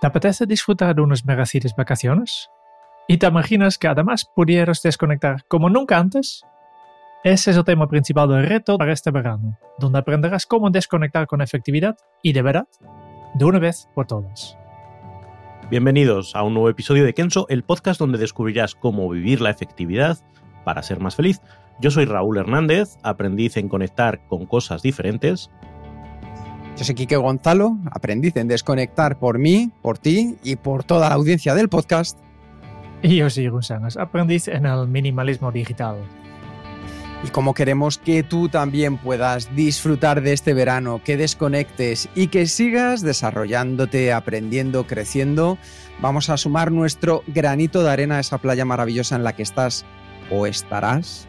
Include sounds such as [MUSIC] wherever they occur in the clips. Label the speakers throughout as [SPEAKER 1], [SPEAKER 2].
[SPEAKER 1] ¿Te apetece disfrutar de unas vacaciones? ¿Y te imaginas que además pudieras desconectar como nunca antes? Ese es el tema principal del reto para este verano, donde aprenderás cómo desconectar con efectividad y de verdad, de una vez por todas.
[SPEAKER 2] Bienvenidos a un nuevo episodio de Kenso, el podcast donde descubrirás cómo vivir la efectividad para ser más feliz. Yo soy Raúl Hernández, aprendiz en conectar con cosas diferentes.
[SPEAKER 3] Yo soy Quique Gonzalo, aprendiz en desconectar por mí, por ti y por toda la audiencia del podcast.
[SPEAKER 1] Y yo soy González, aprendiz en el minimalismo digital.
[SPEAKER 3] Y como queremos que tú también puedas disfrutar de este verano, que desconectes y que sigas desarrollándote, aprendiendo, creciendo, vamos a sumar nuestro granito de arena a esa playa maravillosa en la que estás o estarás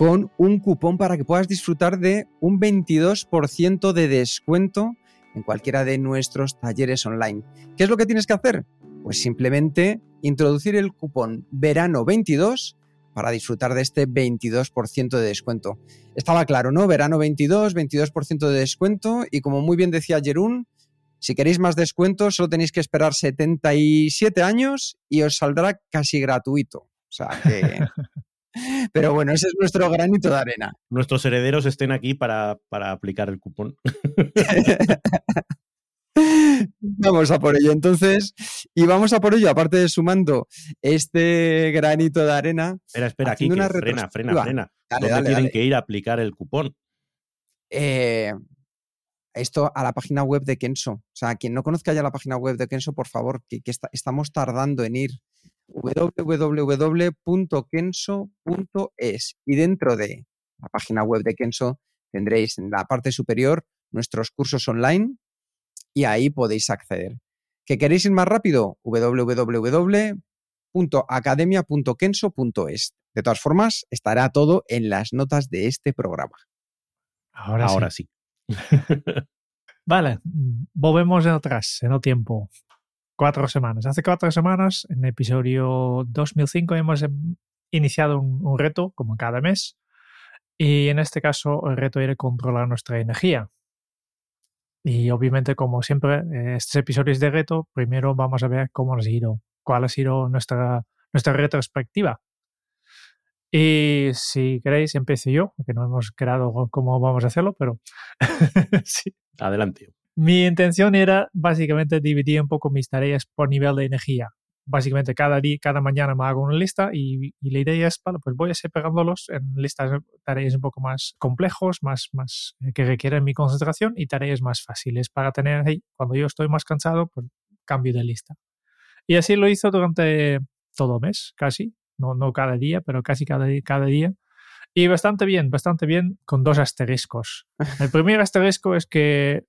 [SPEAKER 3] con un cupón para que puedas disfrutar de un 22% de descuento en cualquiera de nuestros talleres online. ¿Qué es lo que tienes que hacer? Pues simplemente introducir el cupón verano 22 para disfrutar de este 22% de descuento. Estaba claro, ¿no? Verano 22, 22% de descuento y como muy bien decía Jerún, si queréis más descuento solo tenéis que esperar 77 años y os saldrá casi gratuito. O sea que... [LAUGHS] Pero bueno, ese es nuestro granito de arena.
[SPEAKER 2] Nuestros herederos estén aquí para, para aplicar el cupón. [LAUGHS]
[SPEAKER 3] Vamos a por ello entonces. Y vamos a por ello, aparte de sumando este granito de arena.
[SPEAKER 2] Espera, espera, aquí, una frena, frena, frena. ¿Dónde tienen que ir a aplicar el cupón?
[SPEAKER 3] Eh, esto a la página web de Kenso. O sea, quien no conozca ya la página web de Kenso, por favor, que, estamos tardando en ir www.kenso.es y dentro de la página web de Kenso tendréis en la parte superior nuestros cursos online y ahí podéis acceder. ¿Que queréis ir más rápido? www.academia.kenso.es. De todas formas, estará todo en las notas de este programa.
[SPEAKER 2] Ahora, Ahora sí. [LAUGHS]
[SPEAKER 1] vale, volvemos atrás, en el tiempo. Cuatro semanas. Hace cuatro semanas, en episodio 2005, hemos em, iniciado un, reto, como cada mes. Y en este caso, el reto era controlar nuestra energía. Y obviamente, como siempre, estos episodios de reto, primero vamos a ver cómo ha sido, cuál ha sido nuestra, nuestra retrospectiva. Y si queréis, empiezo yo, que no hemos creado cómo vamos a hacerlo, pero [LAUGHS]
[SPEAKER 2] sí. Adelante.
[SPEAKER 1] Mi intención era básicamente dividir un poco mis tareas por nivel de energía básicamente cada día, cada mañana me hago una lista y, la idea es, vale, pues voy a ir pegándolos en listas de tareas un poco más complejos, más, más eh, que requieren mi concentración y tareas más fáciles para tener, ahí cuando yo estoy más cansado, pues cambio de lista. Y así lo hizo durante todo el mes, casi, no, no cada día, pero casi cada día. Y bastante bien, bastante bien, con dos asteriscos. El primer asterisco es que,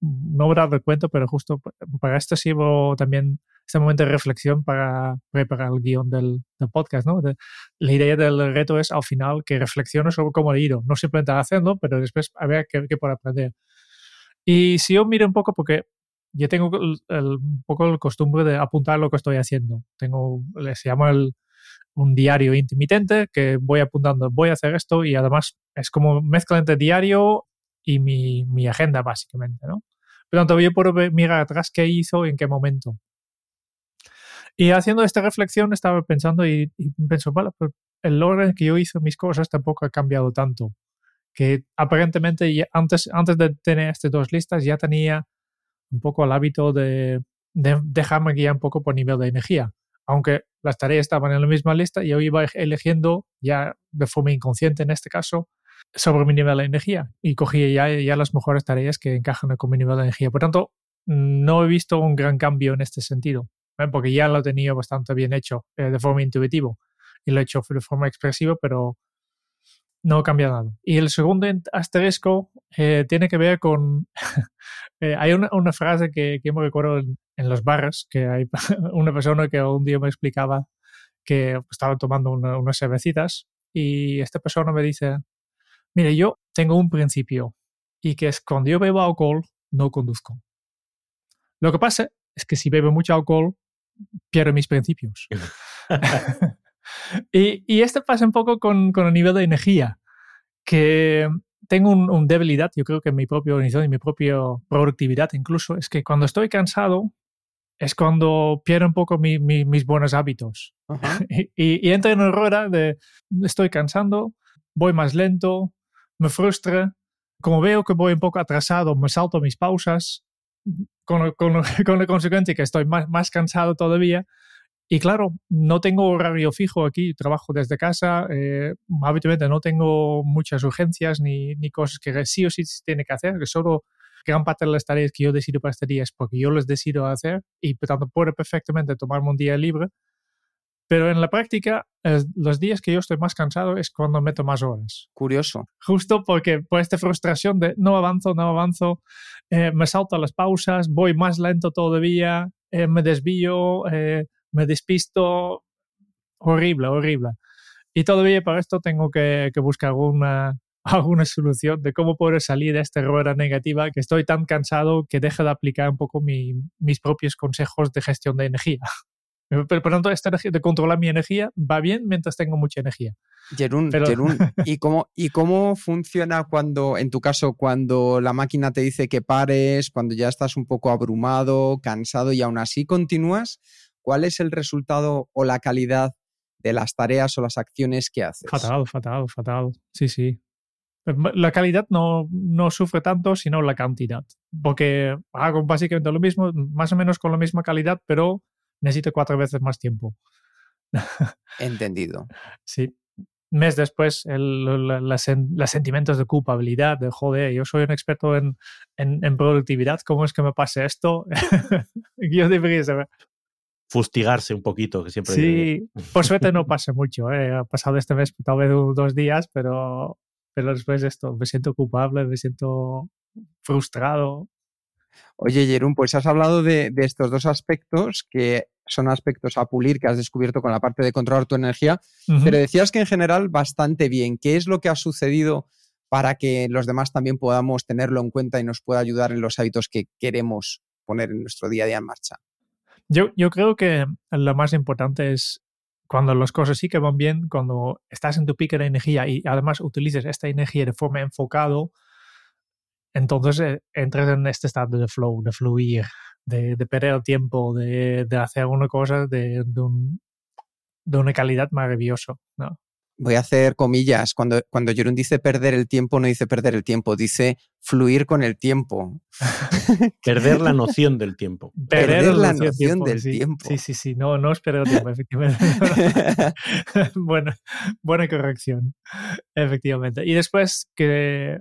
[SPEAKER 1] no dado cuenta, pero justo para esto sirvo también este momento de reflexión para preparar el guion del, podcast, ¿no? la idea del reto es al final que reflexiono sobre cómo he ido, no simplemente haciendo, pero después a ver qué, qué puedo aprender. Y si yo miro un poco, porque yo tengo un poco el costumbre de apuntar lo que estoy haciendo. Tengo, llama el, un diario intermitente que voy apuntando, voy a hacer esto y además es como mezcla entre diario y mi, mi agenda básicamente, ¿no? Tanto, yo puedo mirar atrás qué hizo y en qué momento. Y haciendo esta reflexión estaba pensando y, y pienso, vale, pues el orden que yo hice mis cosas tampoco ha cambiado tanto. Que aparentemente antes, antes de tener estas dos listas ya tenía un poco el hábito de, de dejarme guiar un poco por nivel de energía. Aunque las tareas estaban en la misma lista, yo iba eligiendo ya de forma inconsciente en este caso sobre mi nivel de energía y cogía ya, ya las mejores tareas que encajan con mi nivel de energía. Por tanto, no he visto un gran cambio en este sentido porque ya lo tenido bastante bien hecho eh, de forma intuitiva. y lo he hecho de forma expresiva, pero no cambia nada. Y el segundo asterisco eh, tiene que ver con... [LAUGHS] eh, hay una, frase que, que me recuerdo en, los bares, que hay [LAUGHS] una persona que un día me explicaba que estaba tomando una, unas cervecitas y esta persona me dice, mire, yo tengo un principio y que es cuando yo bebo alcohol, no conduzco. Lo que pasa es que si bebo mucho alcohol, pierdo mis principios. [LAUGHS] [LAUGHS] y, y este pasa un poco con, con, el nivel de energía, que tengo un, un, debilidad, yo creo que en mi propia organización y mi propia productividad incluso, es que cuando estoy cansado es cuando pierdo un poco mi, mi, mis buenos hábitos. Uh [LAUGHS] -huh. y, y, entro en una rueda de estoy cansando, voy más lento, me frustra, como veo que voy un poco atrasado, me salto mis pausas, con, con, [LAUGHS] con la consecuencia que estoy más, más, cansado todavía. Y claro, no tengo horario fijo aquí, trabajo desde casa, eh, habitualmente no tengo muchas urgencias ni, ni, cosas que sí o sí se tiene que hacer, que solo gran parte de las tareas que yo decido para este día es porque yo les decido hacer y por tanto puedo perfectamente tomarme un día libre. Pero en la práctica, eh, los días que yo estoy más cansado es cuando meto más horas.
[SPEAKER 3] Curioso.
[SPEAKER 1] Justo porque por esta frustración de no avanzo, no avanzo, eh, me salto las pausas, voy más lento todavía, eh, me desvío, eh, me despisto. Horrible, horrible. Y todavía para esto tengo que, que buscar una, [LAUGHS] alguna solución de cómo poder salir de esta rueda negativa que estoy tan cansado que dejo de aplicar un poco mi, mis propios consejos de gestión de energía. [LAUGHS] Pero por tanto, esta energía de controlar mi energía va bien mientras tengo mucha energía.
[SPEAKER 3] Jerún, Pero... [LAUGHS] ¿y cómo, ¿y cómo funciona cuando, en tu caso, cuando la máquina te dice que pares, cuando ya estás un poco abrumado, cansado y aún así continúas? ¿Cuál es el resultado o la calidad de las tareas o las acciones que haces?
[SPEAKER 1] Fatal, fatal, fatal. Sí, sí. La calidad no, no sufre tanto, sino la cantidad. Porque hago básicamente lo mismo, más o menos con la misma calidad, pero necesito cuatro veces más tiempo. [LAUGHS]
[SPEAKER 3] Entendido.
[SPEAKER 1] Sí. Mes después, el, los sentimientos de culpabilidad, de joder, yo soy un experto en, en, en productividad, ¿cómo es que me pase esto? [LAUGHS] yo debería saber.
[SPEAKER 2] Fustigarse un poquito, que siempre.
[SPEAKER 1] Sí, por suerte no pasa mucho. ¿eh? Ha pasado este mes tal vez dos días, pero, pero después de esto me siento culpable, me siento frustrado.
[SPEAKER 3] Oye, Jerún, pues has hablado de, de, estos dos aspectos que son aspectos a pulir que has descubierto con la parte de controlar tu energía, uh -huh. pero decías que en general bastante bien. ¿Qué es lo que ha sucedido para que los demás también podamos tenerlo en cuenta y nos pueda ayudar en los hábitos que queremos poner en nuestro día a día en marcha?
[SPEAKER 1] Yo, yo creo que lo más importante es cuando las cosas sí que van bien, cuando estás en tu pico de energía y además utilices esta energía de forma enfocado, entonces eh, entras en este estado de flow, de fluir, de, de perder el tiempo, de, de hacer una cosa de, de, un, de una calidad maravillosa. ¿no?
[SPEAKER 3] Voy a hacer comillas. Cuando, cuando Jerún dice perder el tiempo, no dice perder el tiempo, dice fluir con el tiempo. [LAUGHS]
[SPEAKER 2] perder la [LAUGHS] noción del tiempo.
[SPEAKER 3] Perder, perder la noción tiempo, del
[SPEAKER 1] sí,
[SPEAKER 3] tiempo.
[SPEAKER 1] Sí, sí, sí. No, no es perder el tiempo, [LAUGHS] efectivamente. bueno, buena corrección, efectivamente. Y después que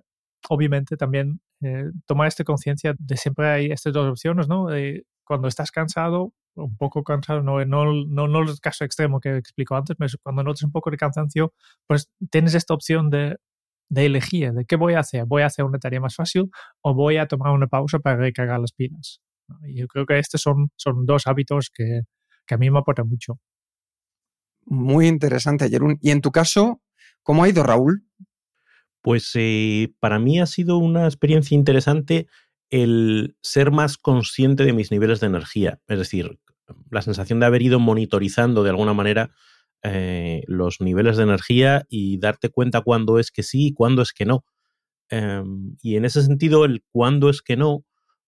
[SPEAKER 1] obviamente también eh, tomar esta conciencia de siempre hay estas dos opciones, ¿no? De cuando estás cansado, un poco cansado, no, no, no, no el caso extremo que explico antes, pero cuando notas un poco de cansancio, pues tienes esta opción de, de elegir, de qué voy a hacer. ¿Voy a hacer una tarea más fácil o voy a tomar una pausa para recargar las pilas? Y yo creo que estos son, son dos hábitos que, que a mí me aportan mucho.
[SPEAKER 3] Muy interesante, Jerún. Y en tu caso, ¿cómo ha ido, Raúl?
[SPEAKER 2] Pues eh, para mí ha sido una experiencia interesante el ser más consciente de mis niveles de energía. Es decir, la sensación de haber ido monitorizando de alguna manera eh, los niveles de energía y darte cuenta cuándo es que sí y cuándo es que no. Eh, y en ese sentido, el cuándo es que no,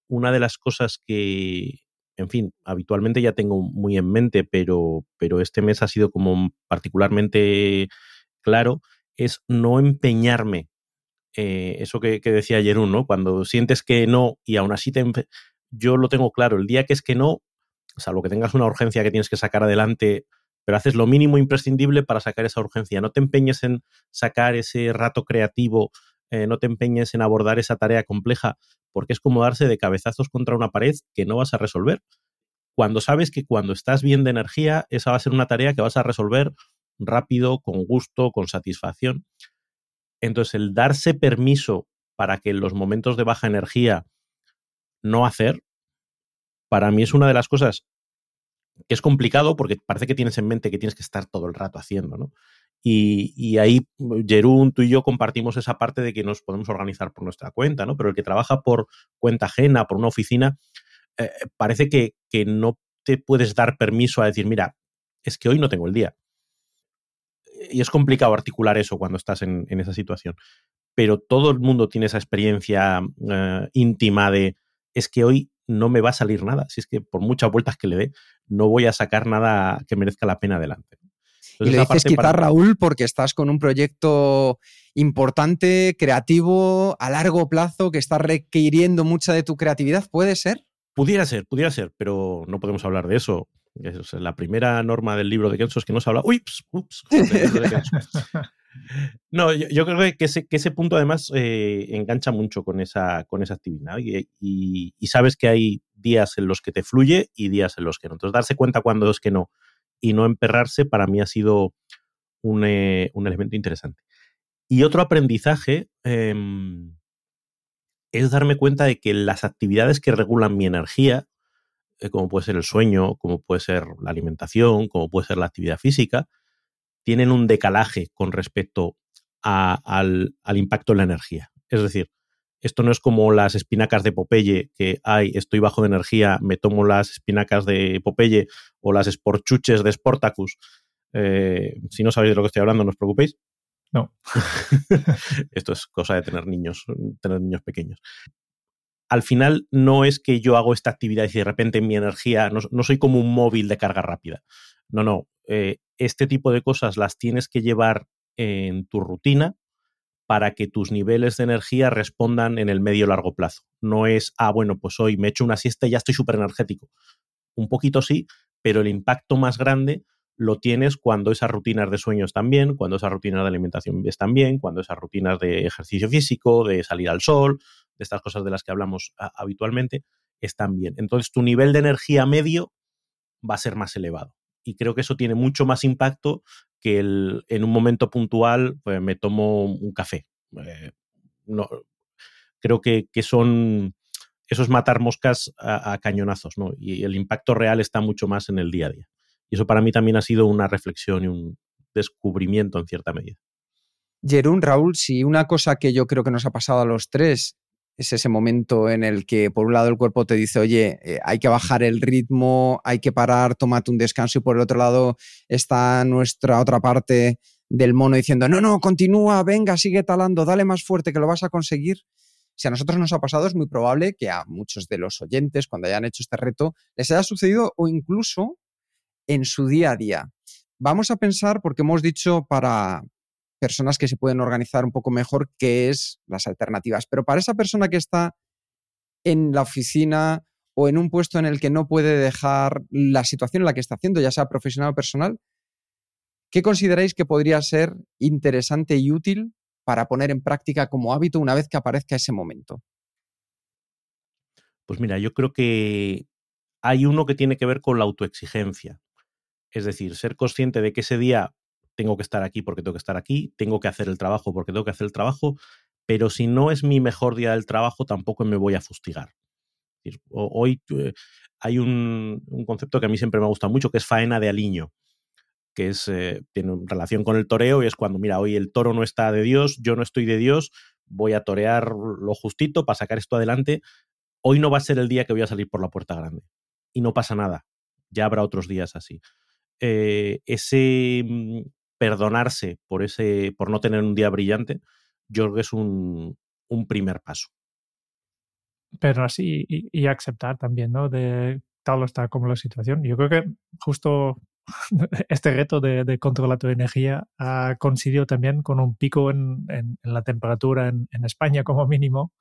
[SPEAKER 2] una de las cosas que, en fin, habitualmente ya tengo muy en mente, pero, pero este mes ha sido como particularmente claro, es no empeñarme. Eh, eso que, decía Jerún, ¿no? Cuando sientes que no y aún así te yo lo tengo claro, el día que es que no, salvo que tengas una urgencia que tienes que sacar adelante, pero haces lo mínimo imprescindible para sacar esa urgencia. No te empeñes en sacar ese rato creativo, eh, no te empeñes en abordar esa tarea compleja, porque es como darse de cabezazos contra una pared que no vas a resolver. Cuando sabes que cuando estás bien de energía, esa va a ser una tarea que vas a resolver rápido, con gusto, con satisfacción. Entonces, el darse permiso para que en los momentos de baja energía no hacer, para mí es una de las cosas que es complicado porque parece que tienes en mente que tienes que estar todo el rato haciendo, ¿no? Y, ahí, Jerún, tú y yo compartimos esa parte de que nos podemos organizar por nuestra cuenta, ¿no? Pero el que trabaja por cuenta ajena, por una oficina, eh, parece que, no te puedes dar permiso a decir, mira, es que hoy no tengo el día. Y es complicado articular eso cuando estás en, esa situación. Pero todo el mundo tiene esa experiencia eh, íntima de, es que hoy no me va a salir nada. Si es que por muchas vueltas que le dé, no voy a sacar nada que merezca la pena adelante.
[SPEAKER 3] y le dices Raúl, porque estás con un proyecto importante, creativo, a largo plazo, que está requiriendo mucha de tu creatividad, ¿puede ser?
[SPEAKER 2] Pudiera ser, pudiera ser, pero no podemos hablar de eso. La primera norma del libro de Kenzo es que no se habla. ¡Uy! Ups, [LAUGHS] No, yo, creo que ese, que ese punto además eh, engancha mucho con esa, con esa actividad y, sabes que hay días en los que te fluye y días en los que no. Entonces, darse cuenta cuando es que no y no emperrarse para mí ha sido un, eh, elemento interesante. Y otro aprendizaje em, es darme cuenta de que las actividades que regulan mi energía, como puede ser el sueño, como puede ser la alimentación, como puede ser la actividad física, tienen un decalaje con respecto al, impacto en la energía. Es decir, esto no es como las espinacas de Popeye, que hay, estoy bajo de energía, me tomo las espinacas de Popeye o las esporchuches de Sportacus. Eh, si no sabéis de lo que estoy hablando, no os preocupéis.
[SPEAKER 1] No. [LAUGHS]
[SPEAKER 2] esto es cosa de tener niños, tener niños pequeños. Al final no es que yo hago esta actividad y de repente mi energía, no, no soy como un móvil de carga rápida. No, no. Eh, este tipo de cosas las tienes que llevar en tu rutina para que tus niveles de energía respondan en el medio largo plazo. No es, ah, bueno, pues hoy me echo una siesta y ya estoy súper energético. Un poquito sí, pero el impacto más grande lo tienes cuando esas rutinas de sueño están bien, cuando esas rutinas de alimentación están bien, cuando esas rutinas de ejercicio físico, de salir al sol, de estas cosas de las que hablamos habitualmente, están bien. Entonces tu nivel de energía medio va a ser más elevado y creo que eso tiene mucho más impacto que el, en un momento puntual pues, me tomo un café. Eh, no, creo que, son esos matar moscas a, cañonazos, ¿no? Y el impacto real está mucho más en el día a día. Y eso para mí también ha sido una reflexión y un descubrimiento en cierta medida.
[SPEAKER 3] Jerún, Raúl, si una cosa que yo creo que nos ha pasado a los tres es ese momento en el que por un lado el cuerpo te dice, oye, eh, hay que bajar el ritmo, hay que parar, tómate un descanso y por el otro lado está nuestra otra parte del mono diciendo, no, no, continúa, venga, sigue talando, dale más fuerte que lo vas a conseguir. Si a nosotros nos ha pasado, es muy probable que a muchos de los oyentes, cuando hayan hecho este reto, les haya sucedido o incluso en su día a día. Vamos a pensar, porque hemos dicho para, personas que se pueden organizar un poco mejor, qué es las alternativas. Pero para esa persona que está en la oficina o en un puesto en el que no puede dejar la situación en la que está haciendo, ya sea profesional o personal, ¿qué consideráis que podría ser interesante y útil para poner en práctica como hábito una vez que aparezca ese momento?
[SPEAKER 2] Pues mira, yo creo que hay uno que tiene que ver con la autoexigencia. Es decir, ser consciente de que ese día tengo que estar aquí porque tengo que estar aquí, tengo que hacer el trabajo porque tengo que hacer el trabajo, pero si no es mi mejor día del trabajo, tampoco me voy a fustigar. Hoy eh, hay un, concepto que a mí siempre me gusta mucho, que es faena de aliño, que es, eh, tiene relación con el toreo y es cuando, mira, hoy el toro no está de Dios, yo no estoy de Dios, voy a torear lo justito para sacar esto adelante. Hoy no va a ser el día que voy a salir por la puerta grande. Y no pasa nada. Ya habrá otros días así. Eh, ese mm, perdonarse por, ese, por no tener un día brillante, yo creo que es un, primer paso.
[SPEAKER 1] Pero así y, aceptar también, ¿no? De tal o está como la situación. Yo creo que justo [LAUGHS] este reto de, controlar tu energía ha coincidido también con un pico en, la temperatura en, España como mínimo.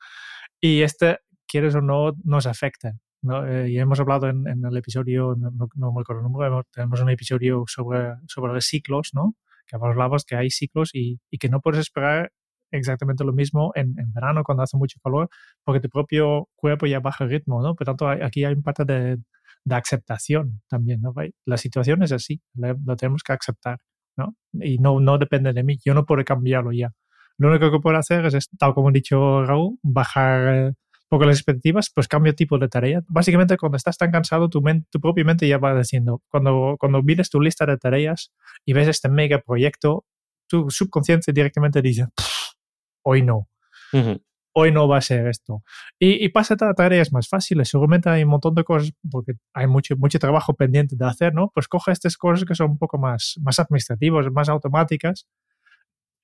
[SPEAKER 1] Y este, quieres o no, nos afecta. ¿No? Eh, y hemos hablado en, el episodio, no, me acuerdo el número, tenemos un episodio sobre, sobre los ciclos, ¿no? que hablabas que hay ciclos y, que no puedes esperar exactamente lo mismo en, verano cuando hace mucho calor, porque tu propio cuerpo ya baja el ritmo, ¿no? Por tanto, aquí hay un parte de, aceptación también, ¿no? La situación es así, lo tenemos que aceptar. ¿no? Y no, no depende de mí, yo no puedo cambiarlo ya. Lo único que puedo hacer es, tal como ha dicho Raúl, bajar un poco las expectativas, pues cambio tipo de tarea. Básicamente, cuando estás tan cansado, tu, mente, tu propia mente ya va diciendo, cuando, cuando miras tu lista de tareas y ves este mega proyecto, tu subconsciente directamente dice, hoy no. Hoy no va a ser esto. Y, y pasa a tareas más fáciles. Seguramente hay un montón de cosas, porque hay mucho, mucho trabajo pendiente de hacer, ¿no? Pues coge estas cosas que son un poco más, más administrativas, más automáticas.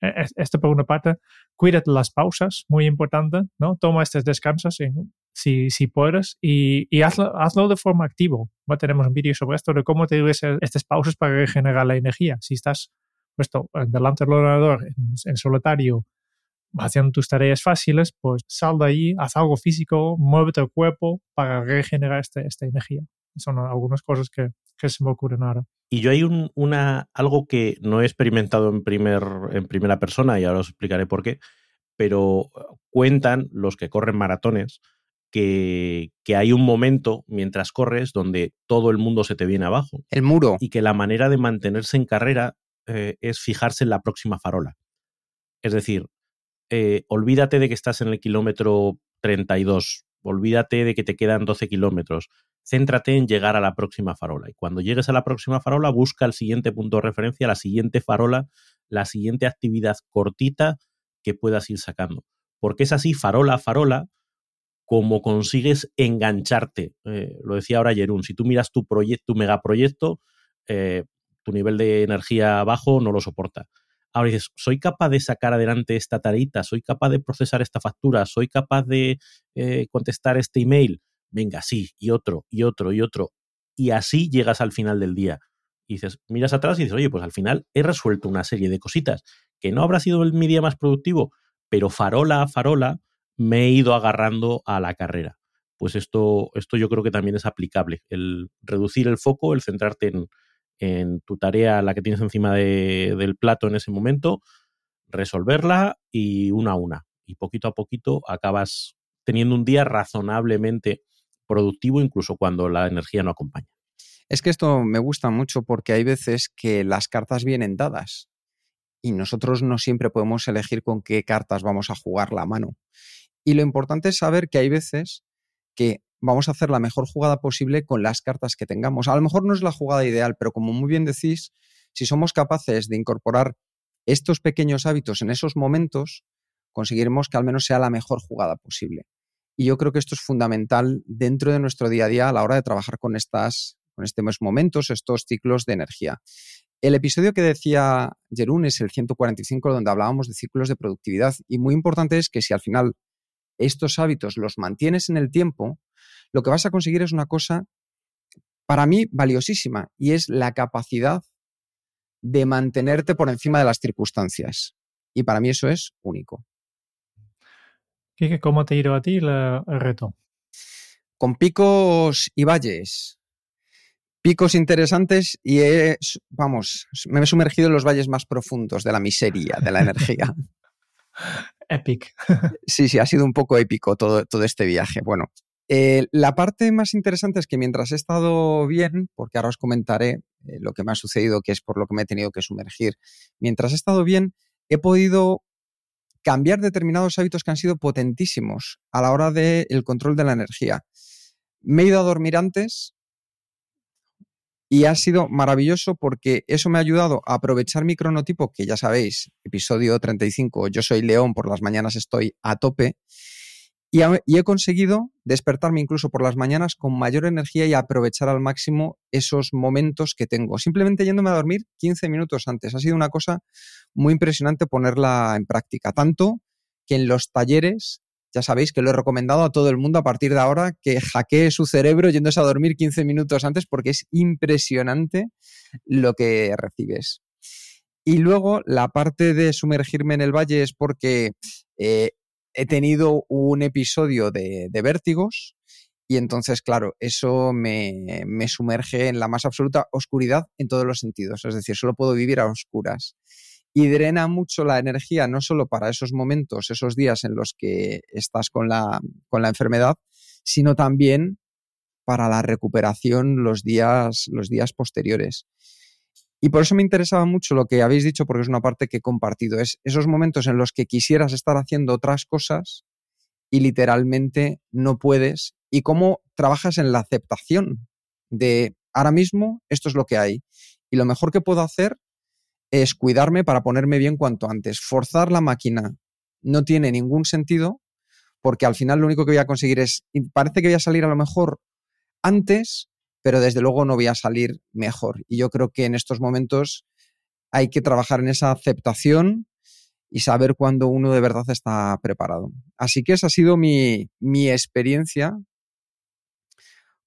[SPEAKER 1] E, esto por una parte. Cuídate las pausas, muy importante, ¿no? Toma estos descansos si, si puedes y, y hazlo, hazlo, de forma activa. tenemos un vídeo sobre esto de cómo te doy estas pausas para regenerar la energía. Si estás puesto eh, delante del ordenador en, solitario haciendo tus tareas fáciles, pues sal de ahí, haz algo físico, muévete el cuerpo para regenerar este, esta energía. Son algunas cosas que, que se me ocurren ahora.
[SPEAKER 2] Y yo hay un, una, algo que no he experimentado en, primer, en primera persona y ahora os explicaré por qué, pero cuentan los que corren maratones que, que, hay un momento mientras corres donde todo el mundo se te viene abajo.
[SPEAKER 3] El muro.
[SPEAKER 2] Y que la manera de mantenerse en carrera eh, es fijarse en la próxima farola. Es decir, eh, olvídate de que estás en el kilómetro 32, olvídate de que te quedan 12 kilómetros, céntrate en llegar a la próxima farola. Y cuando llegues a la próxima farola, busca el siguiente punto de referencia, la siguiente farola, la siguiente actividad cortita que puedas ir sacando. Porque es así, farola a farola, como consigues engancharte. Eh, lo decía ahora Jerún, si tú miras tu, proyecto, tu megaproyecto, tu nivel de energía bajo no lo soporta. Ahora dices, soy capaz de sacar adelante esta tareita, soy capaz de procesar esta factura, soy capaz de eh, contestar este email. Venga, sí, y otro, y otro, y otro. Y así llegas al final del día. Y dices, miras atrás y dices, oye, pues al final he resuelto una serie de cositas que no habrá sido mi día más productivo, pero farola a farola me he ido agarrando a la carrera. Pues esto, esto yo creo que también es aplicable, el reducir el foco, el centrarte en, en tu tarea, la que tienes encima del plato en ese momento, resolverla y una a una. Y poquito a poquito acabas teniendo un día razonablemente productivo, incluso cuando la energía no acompaña.
[SPEAKER 3] Es que esto me gusta mucho porque hay veces que las cartas vienen dadas y nosotros no siempre podemos elegir con qué cartas vamos a jugar la mano. Y lo importante es saber que hay veces que vamos a hacer la mejor jugada posible con las cartas que tengamos. A lo mejor no es la jugada ideal, pero como muy bien decís, si somos capaces de incorporar estos pequeños hábitos en esos momentos, conseguiremos que al menos sea la mejor jugada posible. Y yo creo que esto es fundamental dentro de nuestro día a día a la hora de trabajar con, estas, con estos momentos, estos ciclos de energía. El episodio que decía Jerún es el 145, donde hablábamos de ciclos de productividad. Y muy importante es que si al final estos hábitos los mantienes en el tiempo, lo que vas a conseguir es una cosa, para mí, valiosísima, y es la capacidad de mantenerte por encima de las circunstancias. Y para mí eso es único.
[SPEAKER 1] ¿Cómo te ha ido a ti el reto?
[SPEAKER 3] Con picos y valles. Picos interesantes y vamos, me he sumergido en los valles más profundos de la miseria, de la energía. [LAUGHS]
[SPEAKER 1] Epic. [LAUGHS]
[SPEAKER 3] sí, sí, ha sido un poco épico todo, todo este viaje. Bueno, eh, la parte más interesante es que mientras he estado bien, porque ahora os comentaré eh, lo que me ha sucedido, que es por lo que me he tenido que sumergir, mientras he estado bien, he podido cambiar determinados hábitos que han sido potentísimos a la hora del control de la energía. Me he ido a dormir antes y ha sido maravilloso porque eso me ha ayudado a aprovechar mi cronotipo, que ya sabéis, episodio 35, yo soy león, por las mañanas estoy a tope y, he conseguido despertarme incluso por las mañanas con mayor energía y aprovechar al máximo esos momentos que tengo. Simplemente yéndome a dormir 15 minutos antes. Ha sido una cosa muy impresionante ponerla en práctica. Tanto que en los talleres, ya sabéis que lo he recomendado a todo el mundo a partir de ahora, que hackee su cerebro yéndose a dormir 15 minutos antes porque es impresionante lo que recibes. Y luego la parte de sumergirme en el valle es porque eh, he tenido un episodio de, vértigos y entonces, claro, eso me, sumerge en la más absoluta oscuridad en todos los sentidos. Es decir, solo puedo vivir a oscuras. Y drena mucho la energía, no solo para esos momentos, esos días en los que estás con la, con la enfermedad, sino también para la recuperación los días, los días posteriores. Y por eso me interesaba mucho lo que habéis dicho, porque es una parte que he compartido. Es esos momentos en los que quisieras estar haciendo otras cosas y literalmente no puedes. Y cómo trabajas en la aceptación de ahora mismo esto es lo que hay. Y lo mejor que puedo hacer es cuidarme para ponerme bien cuanto antes. Forzar la máquina no tiene ningún sentido porque al final lo único que voy a conseguir es, parece que voy a salir a lo mejor antes, pero desde luego no voy a salir mejor. Y yo creo que en estos momentos hay que trabajar en esa aceptación y saber cuándo uno de verdad está preparado. Así que esa ha sido mi, mi experiencia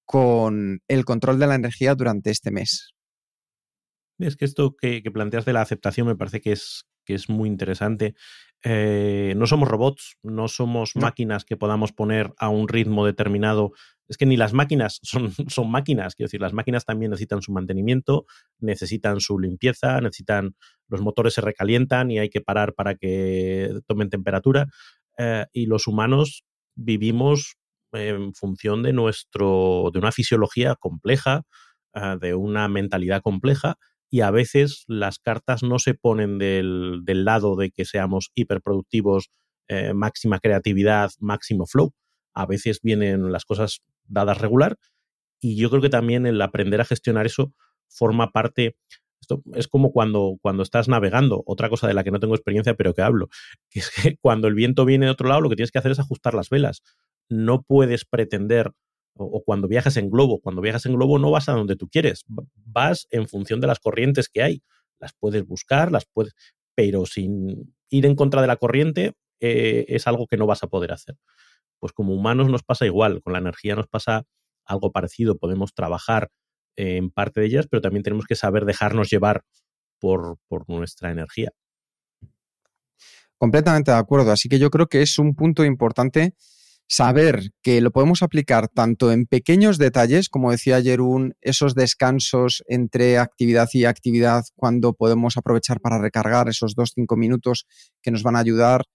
[SPEAKER 3] con el control de la energía durante este mes.
[SPEAKER 2] Es que esto que, planteas de la aceptación me parece que es, que es muy interesante. Eh, no somos robots, no somos máquinas que podamos poner a un ritmo determinado. Es que ni las máquinas [LAUGHS] son, máquinas, quiero decir, las máquinas también necesitan su mantenimiento, necesitan su limpieza, necesitan, los motores se recalientan y hay que parar para que tomen temperatura. Eh, y los humanos vivimos en función de nuestro, de una fisiología compleja, eh, de una mentalidad compleja, y a veces las cartas no se ponen del, lado de que seamos hiperproductivos, eh, máxima creatividad, máximo flow. A veces vienen las cosas dadas regular y yo creo que también el aprender a gestionar eso forma parte, esto es como cuando, cuando estás navegando, otra cosa de la que no tengo experiencia pero que hablo, es que cuando el viento viene de otro lado lo que tienes que hacer es ajustar las velas. No puedes pretender o, cuando viajas en globo. Cuando viajas en globo no vas a donde tú quieres, vas en función de las corrientes que hay. Las puedes buscar, las puedes, pero sin ir en contra de la corriente eh, es algo que no vas a poder hacer. Pues como humanos nos pasa igual, con la energía nos pasa algo parecido. Podemos trabajar en parte de ellas, pero también tenemos que saber dejarnos llevar por, por nuestra energía.
[SPEAKER 3] Completamente de acuerdo. Así que yo creo que es un punto importante saber que lo podemos aplicar tanto en pequeños detalles, como decía Jerún, esos descansos entre actividad y actividad, cuando podemos aprovechar para recargar esos dos, cinco minutos que nos van a ayudar,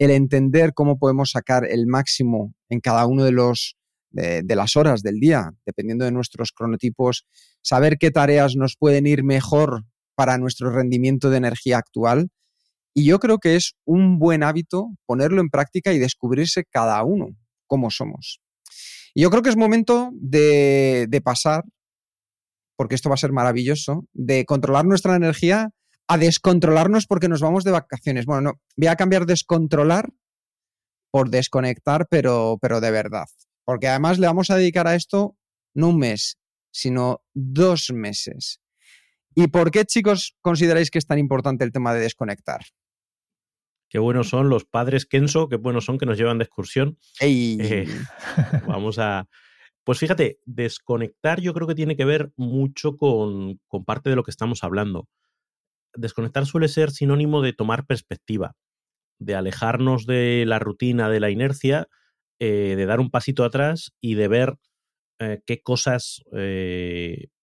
[SPEAKER 3] el entender cómo podemos sacar el máximo en cada uno de los de, de las horas del día, dependiendo de nuestros cronotipos, saber qué tareas nos pueden ir mejor para nuestro rendimiento de energía actual y yo creo que es un buen hábito ponerlo en práctica y descubrirse cada uno cómo somos. Y yo creo que es momento de, pasar, porque esto va a ser maravilloso, de controlar nuestra energía a descontrolarnos porque nos vamos de vacaciones. Bueno, no, voy a cambiar descontrolar por desconectar, pero, pero de verdad. Porque además le vamos a dedicar a esto no un mes, sino dos meses. ¿Y por qué, chicos, consideráis que es tan importante el tema de desconectar?
[SPEAKER 2] Qué buenos son los padres Kenso, qué buenos son que nos llevan de excursión. Eh, [LAUGHS] vamos a. Pues fíjate, desconectar yo creo que tiene que ver mucho con, parte de lo que estamos hablando. Desconectar suele ser sinónimo de tomar perspectiva, de alejarnos de la rutina, de la inercia, eh, de dar un pasito atrás y de ver eh, qué cosas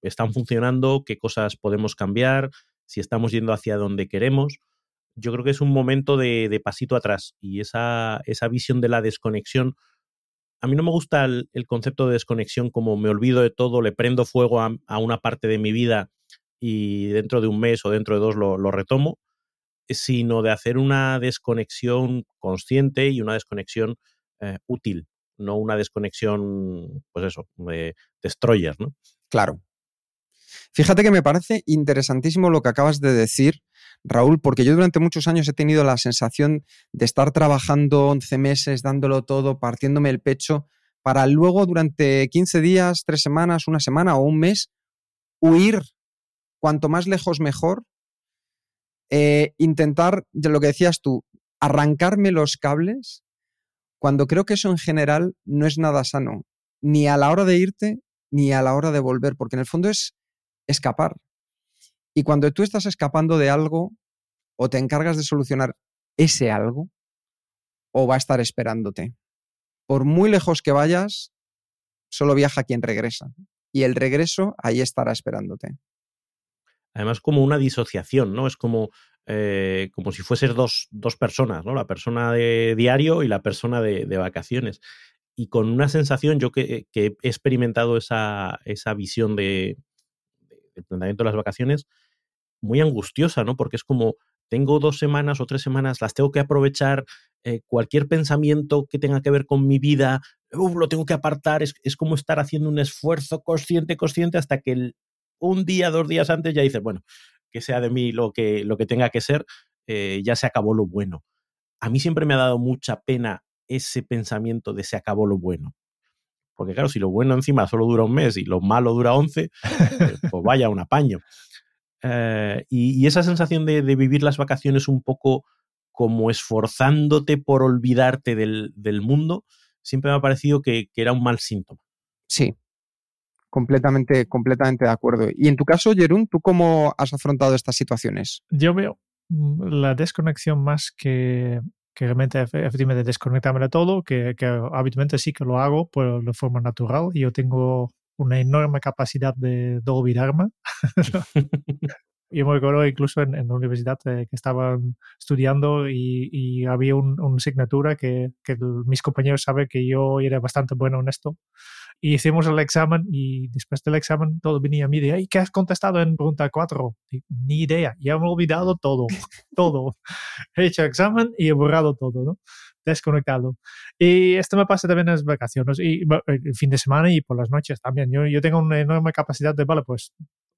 [SPEAKER 2] están funcionando, qué cosas podemos cambiar, si estamos yendo hacia donde queremos yo creo que es un momento de, pasito atrás y esa, esa, visión de la desconexión. A mí no me gusta el, concepto de desconexión como me olvido de todo, le prendo fuego a, una parte de mi vida y dentro de un mes o dentro de dos lo, retomo, sino de hacer una desconexión consciente y una desconexión eh, útil, no una desconexión, pues eso, de destroyer, ¿no?
[SPEAKER 3] Claro. Fíjate que me parece interesantísimo lo que acabas de decir Raúl, porque yo durante muchos años he tenido la sensación de estar trabajando 11 meses, dándolo todo, partiéndome el pecho, para luego durante 15 días, 3 semanas, una semana o un mes, huir cuanto más lejos mejor, eh, intentar, de lo que decías tú, arrancarme los cables, cuando creo que eso en general no es nada sano, ni a la hora de irte, ni a la hora de volver, porque en el fondo es escapar. Y cuando tú estás escapando de algo, o te encargas de solucionar ese algo, o va a estar esperándote. Por muy lejos que vayas, solo viaja quien regresa. Y el regreso ahí estará esperándote.
[SPEAKER 2] Además, como una disociación, ¿no? Es como, eh, como si fuesen dos, personas, ¿no? La persona de diario y la persona de, vacaciones. Y con una sensación, yo que, he experimentado esa, esa visión de, del planteamiento de las vacaciones, muy angustiosa, ¿no? Porque es como, tengo dos semanas o tres semanas, las tengo que aprovechar, eh, cualquier pensamiento que tenga que ver con mi vida, lo tengo que apartar, es, como estar haciendo un esfuerzo consciente, consciente, hasta que un día, dos días antes ya dices, bueno, que sea de mí lo que, lo que tenga que ser, eh, ya se acabó lo bueno. A mí siempre me ha dado mucha pena ese pensamiento de se acabó lo bueno. Porque claro, si lo bueno encima solo dura un mes y lo malo dura 11, eh, [LAUGHS] pues vaya un apaño. Eh, y, esa sensación de, vivir las vacaciones un poco como esforzándote por olvidarte del, mundo, siempre me ha parecido que, era un mal síntoma.
[SPEAKER 3] Sí, completamente, completamente de acuerdo. Y en tu caso, Jerún, ¿tú cómo has afrontado estas situaciones?
[SPEAKER 1] Yo veo mm, la desconexión más que, que realmente efectivamente desconectarme de todo, que, que, habitualmente sí que lo hago por, de forma natural. Yo tengo una enorme capacidad de, de olvidarme. [LAUGHS] Yo me acuerdo incluso en, la universidad eh, que estaban estudiando y, había una un asignatura que, que mis compañeros saben que yo era bastante bueno en esto. Y hicimos el examen y después del examen todo venía a mí de, ¿qué has contestado en pregunta 4? Ni idea, ya me he olvidado todo, [LAUGHS] todo. He hecho examen y he borrado todo, ¿no? desconectado. Y esto me pasa también en las vacaciones y el fin de semana y por las noches también. Yo, yo tengo una enorme capacidad de, vale, pues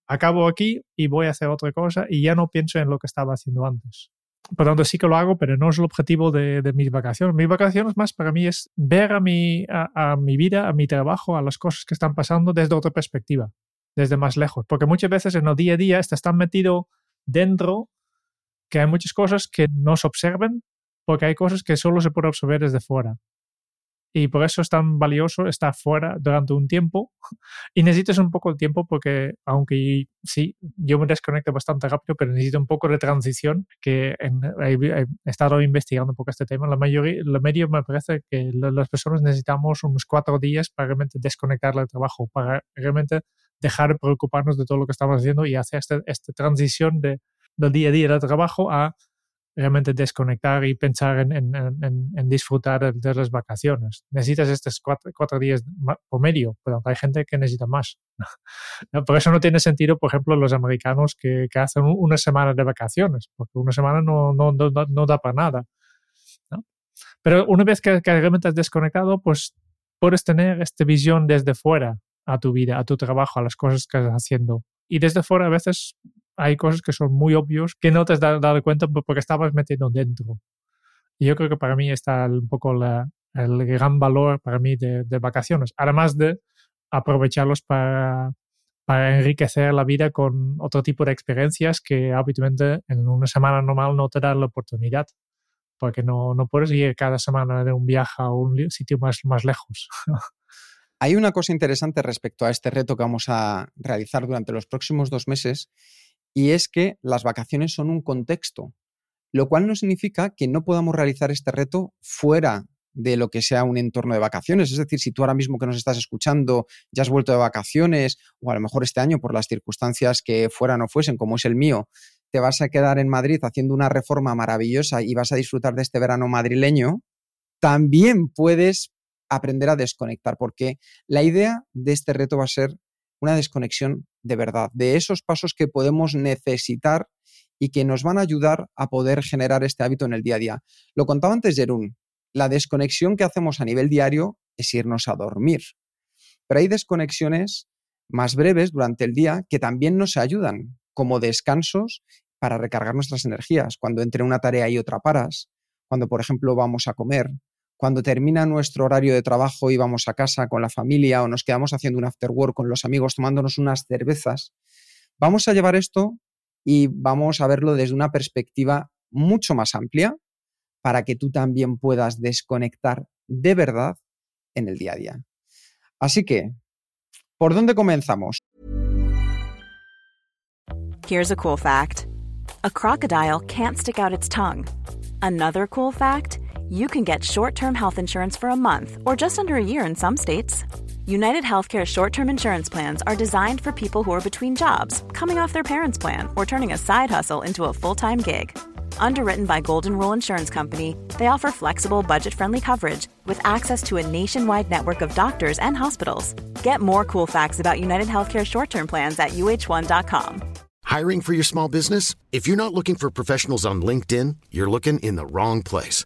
[SPEAKER 1] acabo aquí y voy a hacer otra cosa y ya no pienso en lo que estaba haciendo antes. Por tanto, sí que lo hago, pero no es el objetivo de, mis vacaciones. Mis vacaciones más para mí es ver a mi, a, mi vida, a mi trabajo, a las cosas que están pasando desde otra perspectiva, desde más lejos. Porque muchas veces en el día a día estás tan metido dentro que hay muchas cosas que no se observan porque hay cosas que solo se pueden absorber desde fuera. Y por eso es tan valioso estar fuera durante un tiempo. [LAUGHS] Y necesitas un poco de tiempo porque, aunque sí, yo me desconecto bastante rápido, pero necesito un poco de transición, que he, estado investigando un poco este tema. La mayoría, la media me parece que las personas necesitamos unos cuatro días para realmente desconectar del trabajo, para realmente dejar de preocuparnos de todo lo que estamos haciendo y hacer esta, esta transición de, del día a día del trabajo a realmente desconectar y pensar en, en, en, disfrutar de las vacaciones. Necesitas estos cuatro, cuatro, días por medio, pero hay gente que necesita más. [LAUGHS] Por eso no tiene sentido, por ejemplo, los americanos que, que hacen una semana de vacaciones, porque una semana no, no, no, no da para nada. Pero una vez que, que realmente has desconectado, pues puedes tener esta visión desde fuera a tu vida, a tu trabajo, a las cosas que estás haciendo. Y desde fuera a veces hay cosas que son muy obvios que no te has dado, cuenta porque estabas metiendo dentro. Y yo creo que para mí está un poco la, el gran valor para mí de, vacaciones, además de aprovecharlos para, para enriquecer la vida con otro tipo de experiencias que habitualmente en una semana normal no te dan la oportunidad, porque no, no puedes ir cada semana de un viaje a un sitio más, más lejos.
[SPEAKER 3] Hay una cosa interesante respecto a este reto que vamos a realizar durante los próximos dos meses y es que las vacaciones son un contexto, lo cual no significa que no podamos realizar este reto fuera de lo que sea un entorno de vacaciones. Es decir, si tú ahora mismo que nos estás escuchando ya has vuelto de vacaciones, o a lo mejor este año por las circunstancias que fueran o fuesen, como es el mío, te vas a quedar en Madrid haciendo una reforma maravillosa y vas a disfrutar de este verano madrileño, también puedes aprender a desconectar, porque la idea de este reto va a ser una desconexión de verdad, de esos pasos que podemos necesitar y que nos van a ayudar a poder generar este hábito en el día a día. Lo contaba antes Jerún, la desconexión que hacemos a nivel diario es irnos a dormir. Pero hay desconexiones más breves durante el día que también nos ayudan como descansos para recargar nuestras energías. Cuando entre una tarea y otra paras, cuando por ejemplo vamos a comer, cuando termina nuestro horario de trabajo y vamos a casa con la familia o nos quedamos haciendo un after work con los amigos tomándonos unas cervezas, vamos a llevar esto y vamos a verlo desde una perspectiva mucho más amplia para que tú también puedas desconectar de verdad en el día a día. Así que, ¿por dónde comenzamos?
[SPEAKER 4] Here's a cool fact. A crocodile can't stick out its tongue. Another cool. You can get short term health insurance for a month or just under a year in some states. United Healthcare short term insurance plans are designed for people who are between jobs, coming off their parents' plan, or turning a side hustle into a full time gig. Underwritten by Golden Rule Insurance Company, they offer flexible, budget friendly coverage with access to a nationwide network of doctors and hospitals. Get more cool facts about United Healthcare short term plans at uh1.com.
[SPEAKER 5] Hiring for your small business? If you're not looking for professionals on LinkedIn, you're looking in the wrong place.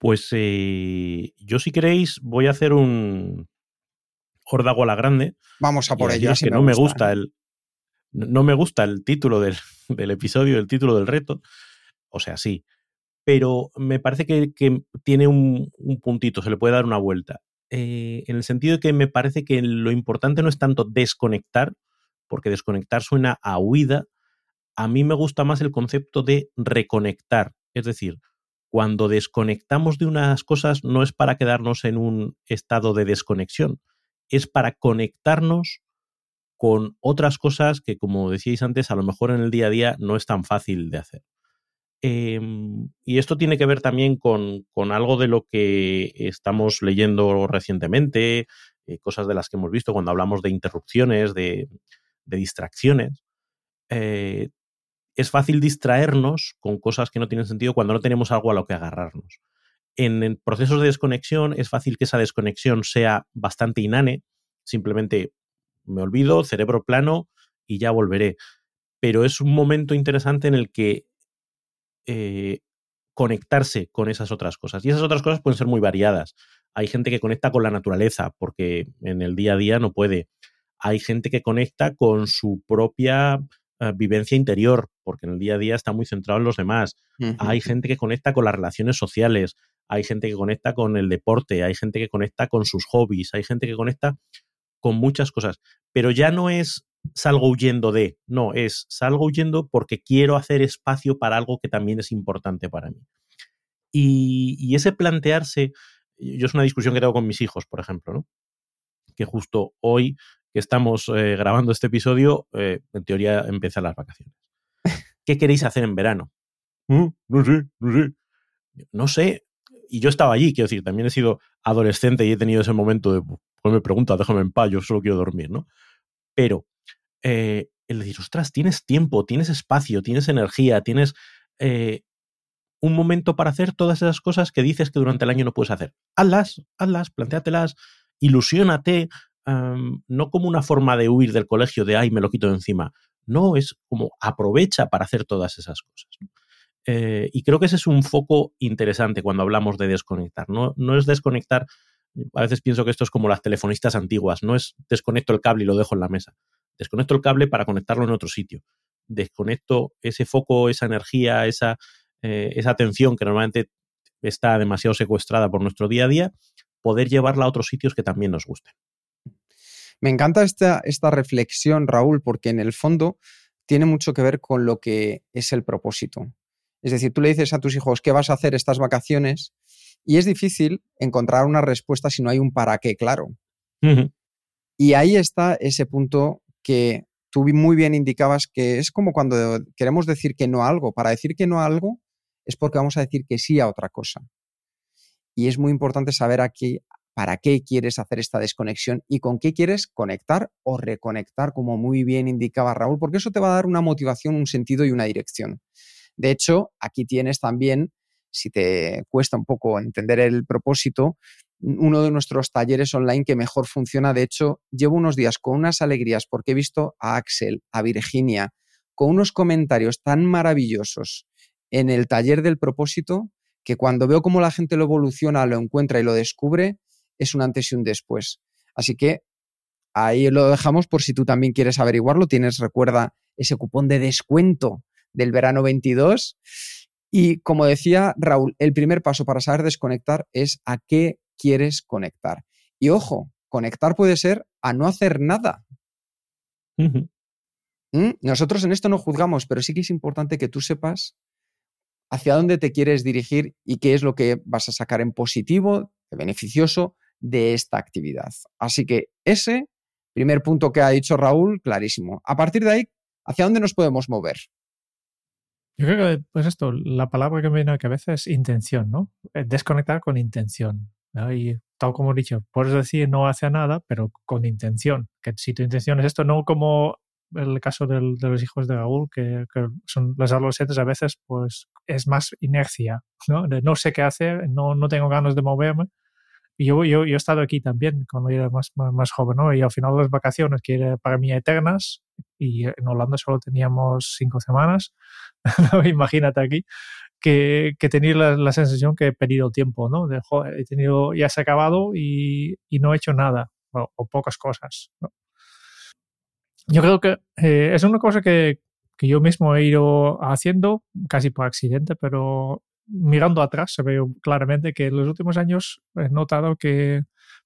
[SPEAKER 2] Pues eh, yo si queréis voy a hacer un órdago a la grande.
[SPEAKER 3] Vamos a por ello. si
[SPEAKER 2] que
[SPEAKER 3] me
[SPEAKER 2] no me
[SPEAKER 3] gusta,
[SPEAKER 2] gusta
[SPEAKER 3] ¿eh?
[SPEAKER 2] el no me gusta el título del, [LAUGHS] del episodio, el título del reto. O sea, sí. Pero me parece que, que tiene un, un puntito, se le puede dar una vuelta. Eh, en el sentido de que me parece que lo importante no es tanto desconectar, porque desconectar suena a huida. A mí me gusta más el concepto de reconectar. Es decir, cuando desconectamos de unas cosas no es para quedarnos en un estado de desconexión, es para conectarnos con otras cosas que, como decíais antes, a lo mejor en el día a día no es tan fácil de hacer. Eh, y esto tiene que ver también con, con, algo de lo que estamos leyendo recientemente, eh, cosas de las que hemos visto cuando hablamos de interrupciones, de, de distracciones. Eh, es fácil distraernos con cosas que no tienen sentido cuando no tenemos algo a lo que agarrarnos. En, procesos de desconexión es fácil que esa desconexión sea bastante inane, simplemente me olvido, cerebro plano y ya volveré. Pero es un momento interesante en el que eh, conectarse con esas otras cosas. Y esas otras cosas pueden ser muy variadas. Hay gente que conecta con la naturaleza porque en el día a día no puede. Hay gente que conecta con su propia uh, vivencia interior porque en el día a día está muy centrado en los demás. Uh -huh. Hay gente que conecta con las relaciones sociales. Hay gente que conecta con el deporte. Hay gente que conecta con sus hobbies. Hay gente que conecta con muchas cosas. Pero ya no es salgo huyendo de, no, es salgo huyendo porque quiero hacer espacio para algo que también es importante para mí. Y, y, ese plantearse, yo es una discusión que tengo con mis hijos, por ejemplo, ¿no? Que justo hoy que estamos eh, grabando este episodio, eh, en teoría empiezan las vacaciones. ¿Qué queréis hacer en verano? Mm, no sé, no sé. No sé. Y yo estaba allí, quiero decir, también he sido adolescente y he tenido ese momento de, pues me pregunta, déjame en paz, yo solo quiero dormir, ¿no? Pero eh, el decir, ostras, tienes tiempo, tienes espacio, tienes energía, tienes un momento para hacer todas esas cosas que dices que durante el año no puedes hacer. Hazlas, hazlas, planteatelas, ilusiónate, no como una forma de huir del colegio, de ay, me lo quito de encima. No, es como aprovecha para hacer todas esas cosas. Eh, y creo que ese es un foco interesante cuando hablamos de desconectar. No, no es desconectar, a veces pienso que esto es como las telefonistas antiguas, no es desconecto el cable y lo dejo en la mesa. Desconecto el cable para conectarlo en otro sitio. Desconecto ese foco, esa energía, esa, eh, esa atención que normalmente está demasiado secuestrada por nuestro día a día, poder llevarla a otros sitios que también nos gusten.
[SPEAKER 3] Me encanta esta, esta reflexión, Raúl, porque en el fondo tiene mucho que ver con lo que es el propósito. Es decir, tú le dices a tus hijos qué vas a hacer estas vacaciones y es difícil encontrar una respuesta si no hay un para qué claro. Uh -huh. Y ahí está ese punto que tú muy bien indicabas que es como cuando queremos decir que no a algo. Para decir que no a algo es porque vamos a decir que sí a otra cosa. Y es muy importante saber aquí para qué quieres hacer esta desconexión y con qué quieres conectar o reconectar, como muy bien indicaba Raúl, porque eso te va a dar una motivación, un sentido y una dirección. De hecho, aquí tienes también, si te cuesta un poco entender el propósito, uno de nuestros talleres online que mejor funciona. De hecho, llevo unos días con unas alegrías porque he visto a Axel, a Virginia, con unos comentarios tan maravillosos en el taller del propósito que cuando veo cómo la gente lo evoluciona, lo encuentra y lo descubre, es un antes y un después. Así que ahí lo dejamos por si tú también quieres averiguarlo. Tienes, recuerda, ese cupón de descuento del verano 22. Y como decía Raúl, el primer paso para saber desconectar es a qué quieres conectar. Y ojo, conectar puede ser a no hacer nada. Uh -huh. ¿Mm? Nosotros en esto no juzgamos, pero sí que es importante que tú sepas hacia dónde te quieres dirigir y qué es lo que vas a sacar en positivo, de beneficioso de esta actividad. Así que ese primer punto que ha dicho Raúl, clarísimo. A partir de ahí, ¿hacia dónde nos podemos mover?
[SPEAKER 1] Yo creo que, pues esto, la palabra que me viene a la cabeza es intención, ¿no? Eh, desconectar con intención. Y tal como he dicho, puedes decir no hace nada, pero con intención. Que si tu intención es esto, no como el caso de los hijos de Raúl, que, son los adolescentes a veces, pues es más inercia, ¿no? No sé qué hacer, no, no tengo ganas de moverme. Y yo, yo, yo he estado aquí también cuando era más, más, joven, ¿no? Y al final las vacaciones, que eran para mí eternas, y en Holanda solo teníamos cinco semanas, [LAUGHS] imagínate aquí, que, que tenía la, la, sensación que he perdido tiempo, ¿no? De, joder, he tenido, ya se ha acabado y, y no he hecho nada, o, pocas cosas. Yo creo que eh, es una cosa que, que, yo mismo he ido haciendo, casi por accidente, pero mirando atrás se ve claramente que en los últimos años he notado que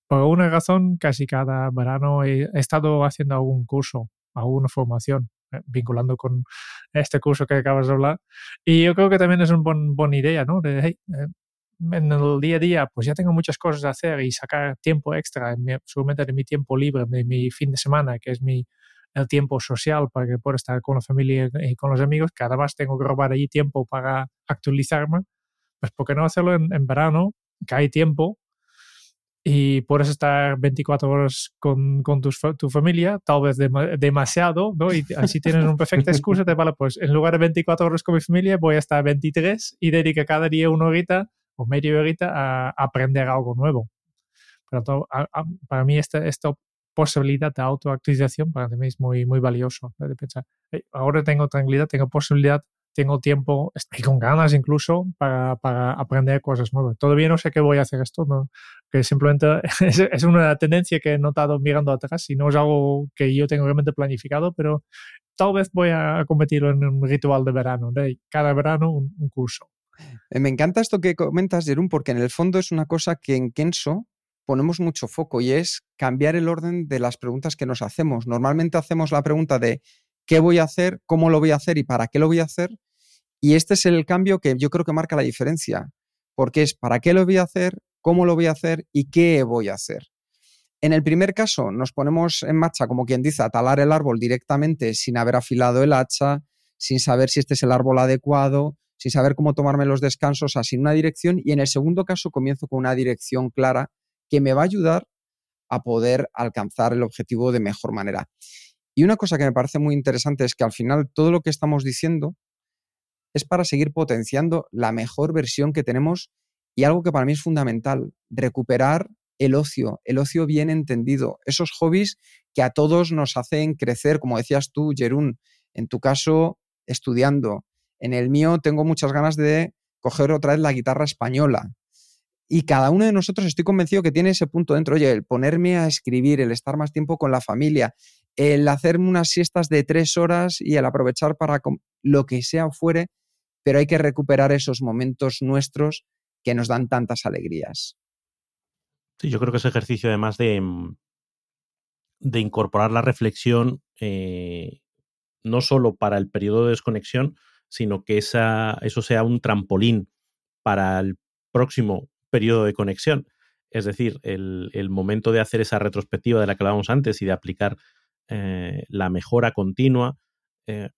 [SPEAKER 1] por alguna razón casi cada verano he, estado haciendo algún curso, alguna formación eh, vinculando con este curso que acabas de hablar. Y yo creo que también es una buen, buena idea, ¿no? De, hey, eh, en el día a día, pues ya tengo muchas cosas a hacer y sacar tiempo extra, en de mi tiempo libre, de mi fin de semana, que es mi, el tiempo social para que pueda estar con la familia y con los amigos, que además tengo que robar allí tiempo para actualizarme, pues ¿por qué no hacerlo en, en verano, que hay tiempo y puedes estar 24 horas con, con tu, tu, familia, tal vez de, demasiado, ¿no? Y así tienes una perfecta excusa de, vale, pues en lugar de 24 horas con mi familia, voy a estar 23 y dedico cada día una horita o media horita a, aprender algo nuevo. Pero todo, a, a, para mí esta, esta posibilidad de autoactualización para mí es muy, muy valioso. De pensar, hey, ahora tengo tranquilidad, tengo posibilidad tengo tiempo y con ganas incluso para, para, aprender cosas nuevas. Todavía no sé qué voy a hacer esto, ¿no? que simplemente [LAUGHS] es, es, una tendencia que he notado mirando atrás y no es algo que yo tengo realmente planificado, pero tal vez voy a convertirlo en un ritual de verano, de cada verano un, un curso.
[SPEAKER 3] Eh, me encanta esto que comentas, Jerón, porque en el fondo es una cosa que en Kenso ponemos mucho foco y es cambiar el orden de las preguntas que nos hacemos. Normalmente hacemos la pregunta de qué voy a hacer, cómo lo voy a hacer y para qué lo voy a hacer. Y este es el cambio que yo creo que marca la diferencia, porque es para qué lo voy a hacer, cómo lo voy a hacer y qué voy a hacer. En el primer caso nos ponemos en marcha, como quien dice, a talar el árbol directamente sin haber afilado el hacha, sin saber si este es el árbol adecuado, sin saber cómo tomarme los descansos, sea, sin una dirección. Y en el segundo caso comienzo con una dirección clara que me va a ayudar a poder alcanzar el objetivo de mejor manera. Y una cosa que me parece muy interesante es que al final todo lo que estamos diciendo es para seguir potenciando la mejor versión que tenemos y algo que para mí es fundamental, recuperar el ocio, el ocio bien entendido, esos hobbies que a todos nos hacen crecer, como decías tú, Jerún, en tu caso, estudiando. En el mío tengo muchas ganas de coger otra vez la guitarra española. Y cada uno de nosotros estoy convencido que tiene ese punto dentro, oye, el ponerme a escribir, el estar más tiempo con la familia, el hacerme unas siestas de tres horas y el aprovechar para lo que sea fuere, pero hay que recuperar esos momentos nuestros que nos dan tantas alegrías.
[SPEAKER 2] Sí, yo creo que ese ejercicio además de, mm, de incorporar la reflexión eh, no solo para el periodo de desconexión, sino que esa, eso sea un trampolín para el próximo periodo de conexión. Es decir, el, momento de hacer esa retrospectiva de la que hablábamos antes y de aplicar eh, la mejora continua. Eh,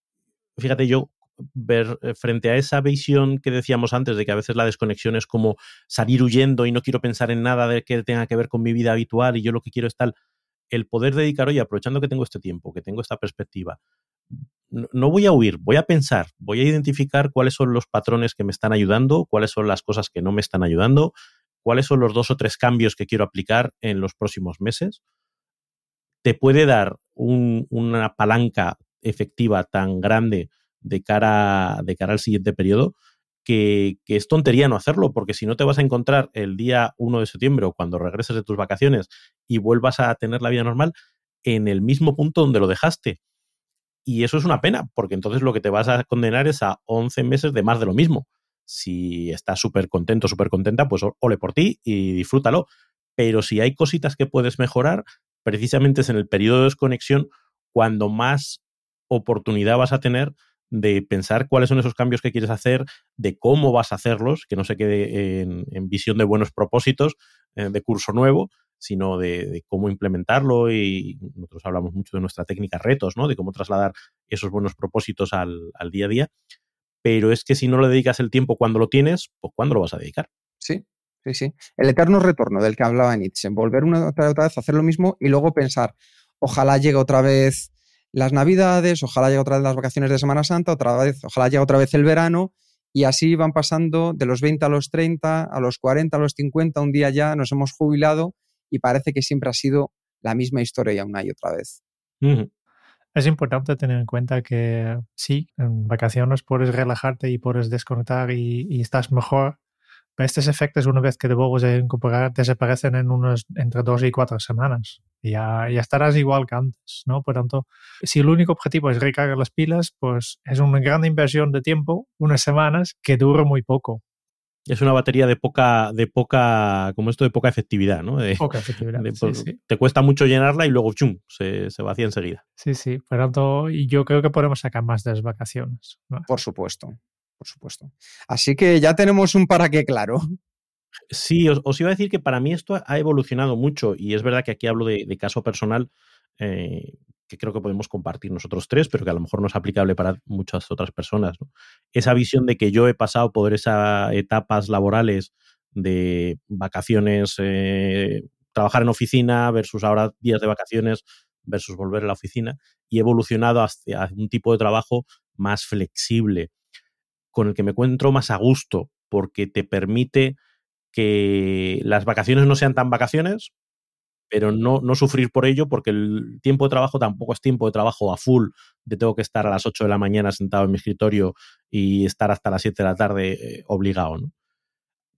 [SPEAKER 2] fíjate, yo ver eh, frente a esa visión que decíamos antes de que a veces la desconexión es como salir huyendo y no quiero pensar en nada de que tenga que ver con mi vida habitual y yo lo que quiero es tal, el poder dedicar, oye, aprovechando que tengo este tiempo, que tengo esta perspectiva, no voy a huir, voy a pensar, voy a identificar cuáles son los patrones que me están ayudando, cuáles son las cosas que no me están ayudando, cuáles son los dos o tres cambios que quiero aplicar en los próximos meses. Te puede dar un, una palanca efectiva tan grande de cara, de cara al siguiente periodo, que, que, es tontería no hacerlo, porque si no te vas a encontrar el día 1 de septiembre o cuando regreses de tus vacaciones y vuelvas a tener la vida normal en el mismo punto donde lo dejaste. Y eso es una pena, porque entonces lo que te vas a condenar es a 11 meses de más de lo mismo. Si estás súper contento, súper contenta, pues ole por ti y disfrútalo. Pero si hay cositas que puedes mejorar, precisamente es en el periodo de desconexión cuando más oportunidad vas a tener de pensar cuáles son esos cambios que quieres hacer, de cómo vas a hacerlos, que no se quede en, visión de buenos propósitos eh, de curso nuevo, sino de, cómo implementarlo y nosotros hablamos mucho de nuestra técnica retos, ¿no? De cómo trasladar esos buenos propósitos al, al día a día. pero es que si no le dedicas el tiempo cuando lo tienes, pues ¿cuándo lo vas a dedicar?
[SPEAKER 3] Sí, sí, sí. El eterno retorno del que hablaba Nietzsche, volver una otra, otra vez a hacer lo mismo y luego pensar, ojalá llegue otra vez las navidades, ojalá llegue otra vez las vacaciones de Semana Santa, otra vez, ojalá llegue otra vez el verano y así van pasando de los 20 a los 30, a los 40, a los 50, un día ya nos hemos jubilado y parece que siempre ha sido la misma historia una y otra vez.
[SPEAKER 1] Es importante tener en cuenta que sí, en vacaciones puedes relajarte y puedes desconectar y, y estás mejor, estos efectos, una vez que te vuelves a incorporar, desaparecen en unos entre dos y cuatro semanas. Y ya, ya estarás igual que antes, ¿no? Por tanto, si el único objetivo es recargar las pilas, pues es una gran inversión de tiempo, unas semanas, que dura muy poco.
[SPEAKER 2] Es una batería de poca, de poca, como esto, de poca efectividad, ¿no? De,
[SPEAKER 1] poca efectividad.
[SPEAKER 2] de-
[SPEAKER 1] sí, sí.
[SPEAKER 2] Te cuesta mucho llenarla y luego chum, se, se vacía enseguida.
[SPEAKER 1] Sí, sí. Por tanto, y yo creo que podemos sacar más de las vacaciones. ¿no?
[SPEAKER 3] Por supuesto, por supuesto. Así que ya tenemos un para qué claro.
[SPEAKER 2] Sí, os, os iba a decir que para mí esto ha evolucionado mucho y es verdad que aquí hablo de, de caso personal eh, que creo que podemos compartir nosotros tres, pero que a lo mejor no es aplicable para muchas otras personas. ¿no? Esa visión de que yo he pasado por esas etapas laborales de vacaciones, eh, trabajar en oficina versus ahora días de vacaciones versus volver a la oficina y he evolucionado hacia un tipo de trabajo más flexible, con el que me encuentro más a gusto, porque te permite que las vacaciones no sean tan vacaciones, pero no, no sufrir por ello, porque el tiempo de trabajo tampoco es tiempo de trabajo a full, de tengo que estar a las 8 de la mañana sentado en mi escritorio y estar hasta las 7 de la tarde eh, obligado. ¿no?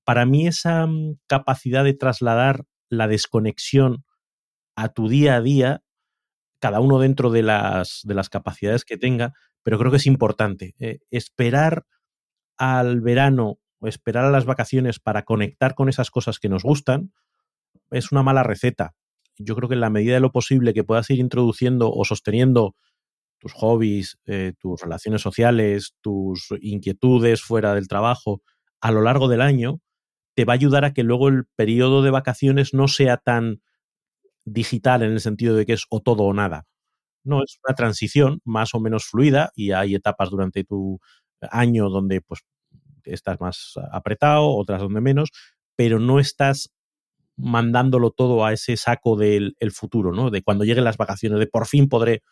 [SPEAKER 2] Para mí esa mm, capacidad de trasladar la desconexión a tu día a día, cada uno dentro de las, de las capacidades que tenga, pero creo que es importante. eh, esperar al verano o esperar a las vacaciones para conectar con esas cosas que nos gustan es una mala receta. Yo creo que en la medida de lo posible que puedas ir introduciendo o sosteniendo tus hobbies, eh, tus relaciones sociales, tus inquietudes fuera del trabajo a lo largo del año, te va a ayudar a que luego el periodo de vacaciones no sea tan digital en el sentido de que es o todo o nada. No, es una transición más o menos fluida y hay etapas durante tu año donde pues estás más apretado, otras donde menos, pero no estás mandándolo todo a ese saco del el futuro, ¿no? De cuando lleguen las vacaciones, de por fin podré,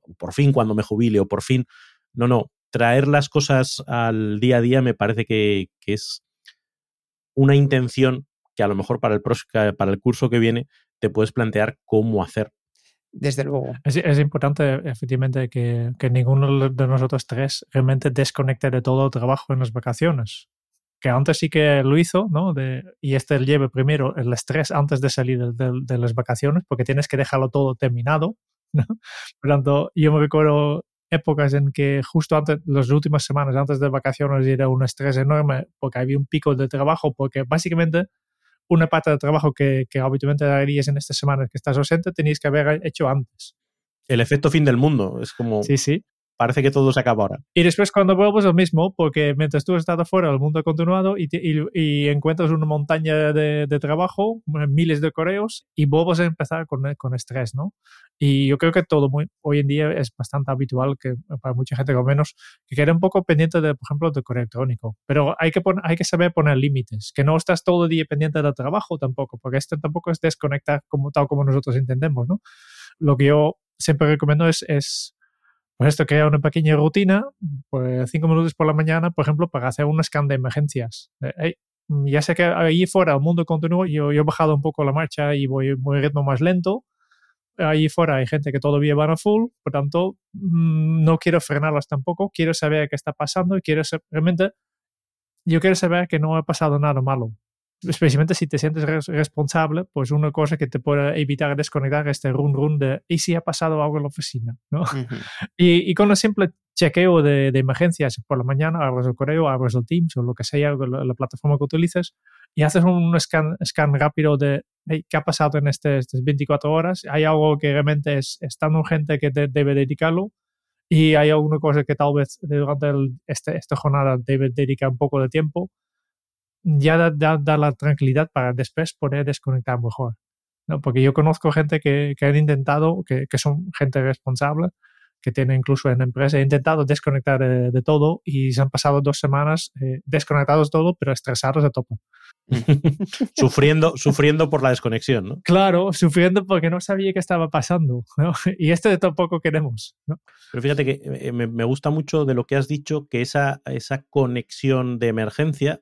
[SPEAKER 2] o por fin cuando me jubile, o por fin. No, no. Traer las cosas al día a día me parece que, que es una intención que a lo mejor para el, para el curso que viene te puedes plantear cómo hacer.
[SPEAKER 3] Desde luego.
[SPEAKER 1] Es, es importante, efectivamente, que, que ninguno de nosotros tres realmente desconecte de todo el trabajo en las vacaciones. Que antes sí que lo hizo, ¿no? De, y este lleve primero el estrés antes de salir de, de- de las vacaciones, porque tienes que dejarlo todo terminado, [LAUGHS] ¿no? Por tanto, yo me recuerdo épocas en que justo antes, las últimas semanas antes de vacaciones era un estrés enorme porque había un pico de trabajo, porque básicamente una parte del trabajo que, que habitualmente harías en estas semanas que estás ausente tenías que haber hecho antes.
[SPEAKER 2] El efecto fin del mundo. Es como.
[SPEAKER 1] Sí, sí.
[SPEAKER 2] Parece que todo se acaba ahora.
[SPEAKER 1] Y después cuando vuelves lo mismo, porque mientras tú has estado fuera, el mundo continuado y, te- y- y encuentras una montaña de, de trabajo, miles de correos, y vuelves a empezar con, con estrés, ¿no? Y yo creo que todo muy, hoy en día es bastante habitual que para mucha gente, al menos, que quede un poco pendiente, de, por ejemplo, de correo electrónico. Pero hay que, pon- hay que saber poner límites, que no estás todo el día pendiente del trabajo tampoco, porque esto tampoco es desconectar como, tal como nosotros entendemos, ¿no? Lo que yo siempre recomiendo es, es pues esto crea una pequeña rutina, pues cinco minutos por la mañana, por ejemplo, para hacer un scan de emergencias. De, "Hey, mm, ya sé que ahí fuera el mundo continúa, yo, yo he bajado un poco la marcha y voy, voy a ritmo más lento. Ahí fuera hay gente que todavía van a full, por tanto, mm, no quiero frenarlas tampoco, quiero saber qué está pasando y quiero ser- realmente, yo quiero saber que no ha pasado nada malo. Especialmente si te sientes res- responsable, pues una cosa que te puede evitar desconectar este run run de ¿y si ha pasado algo en la oficina? ¿no?
[SPEAKER 3] Ujú. [LAUGHS]
[SPEAKER 1] Y, y con el simple chequeo de, de emergencias por la mañana, abres el correo, abres el Teams o lo que sea, la, la plataforma que utilices, y haces un scan, scan rápido de hey, qué ha pasado en este- estas 24 horas. Hay algo que realmente es, es tan urgente que te- debe dedicarlo. Y hay alguna cosa que tal vez durante el- este, esta jornada debe dedicar un poco de tiempo. Ya da, da- da la tranquilidad para después poder desconectar mejor. ¿no? Porque yo conozco gente que, que han intentado, que, que son gente responsable, que tiene incluso en la empresa. He intentado desconectar de, todo y se han pasado dos semanas eh, desconectados todo, pero estresados de topo. [LAUGHS]
[SPEAKER 2] sufriendo, sufriendo por la desconexión, ¿no?
[SPEAKER 1] Claro, sufriendo porque no sabía qué estaba pasando, ¿no? Y esto de tampoco queremos, ¿no?
[SPEAKER 2] Pero fíjate que eh, me, me, gusta mucho de lo que has dicho, que esa, esa conexión de emergencia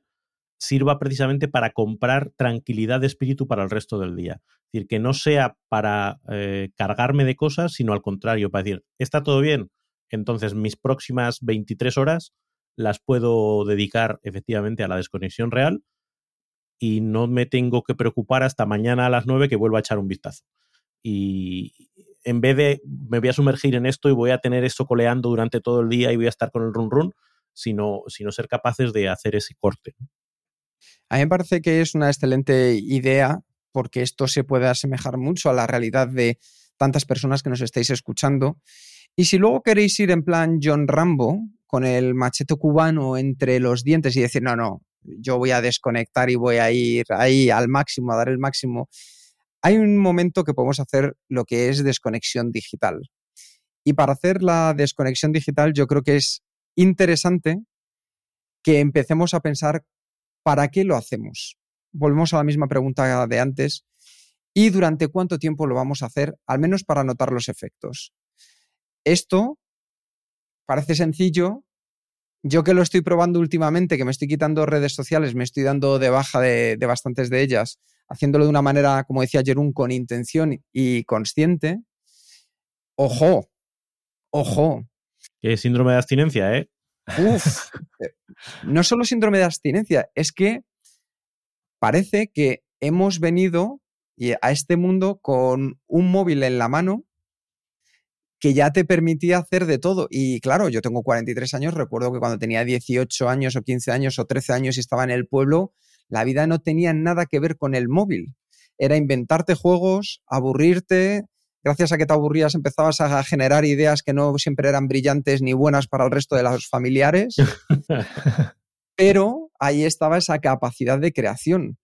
[SPEAKER 2] sirva precisamente para comprar tranquilidad de espíritu para el resto del día. Es decir, que no sea para eh, cargarme de cosas, sino al contrario, para decir, ¿está todo bien? Entonces mis próximas 23 horas las puedo dedicar efectivamente a la desconexión real y no me tengo que preocupar hasta mañana a las 9 que vuelva a echar un vistazo. Y en vez de me voy a sumergir en esto y voy a tener esto coleando durante todo el día y voy a estar con el run run, sino, sino ser capaces de hacer ese corte.
[SPEAKER 3] A mí me parece que es una excelente idea porque esto se puede asemejar mucho a la realidad de tantas personas que nos estáis escuchando. Y si luego queréis ir en plan John Rambo, con el machete cubano entre los dientes y decir, no, no, yo voy a desconectar y voy a ir ahí al máximo, a dar el máximo, hay un momento que podemos hacer lo que es desconexión digital. Y para hacer la desconexión digital yo creo que es interesante que empecemos a pensar ¿para qué lo hacemos? Volvemos a la misma pregunta de antes. ¿Y durante cuánto tiempo lo vamos a hacer? Al menos para notar los efectos. Esto parece sencillo. Yo que lo estoy probando últimamente, que me estoy quitando redes sociales, me estoy dando de baja de, bastantes de ellas, haciéndolo de una manera, como decía Jerún, con intención y consciente. Ojo, ojo.
[SPEAKER 2] Qué síndrome de abstinencia, ¿eh?
[SPEAKER 3] Uf, [LAUGHS] eh, no solo síndrome de abstinencia, es que parece que hemos venido a este mundo con un móvil en la mano que ya te permitía hacer de todo. Y claro, yo tengo 43 años, recuerdo que cuando tenía 18 años o 15 años o 13 años y estaba en el pueblo, la vida no tenía nada que ver con el móvil. Era inventarte juegos, aburrirte, gracias a que te aburrías empezabas a generar ideas que no siempre eran brillantes ni buenas para el resto de los familiares, [LAUGHS] pero ahí estaba esa capacidad de creación.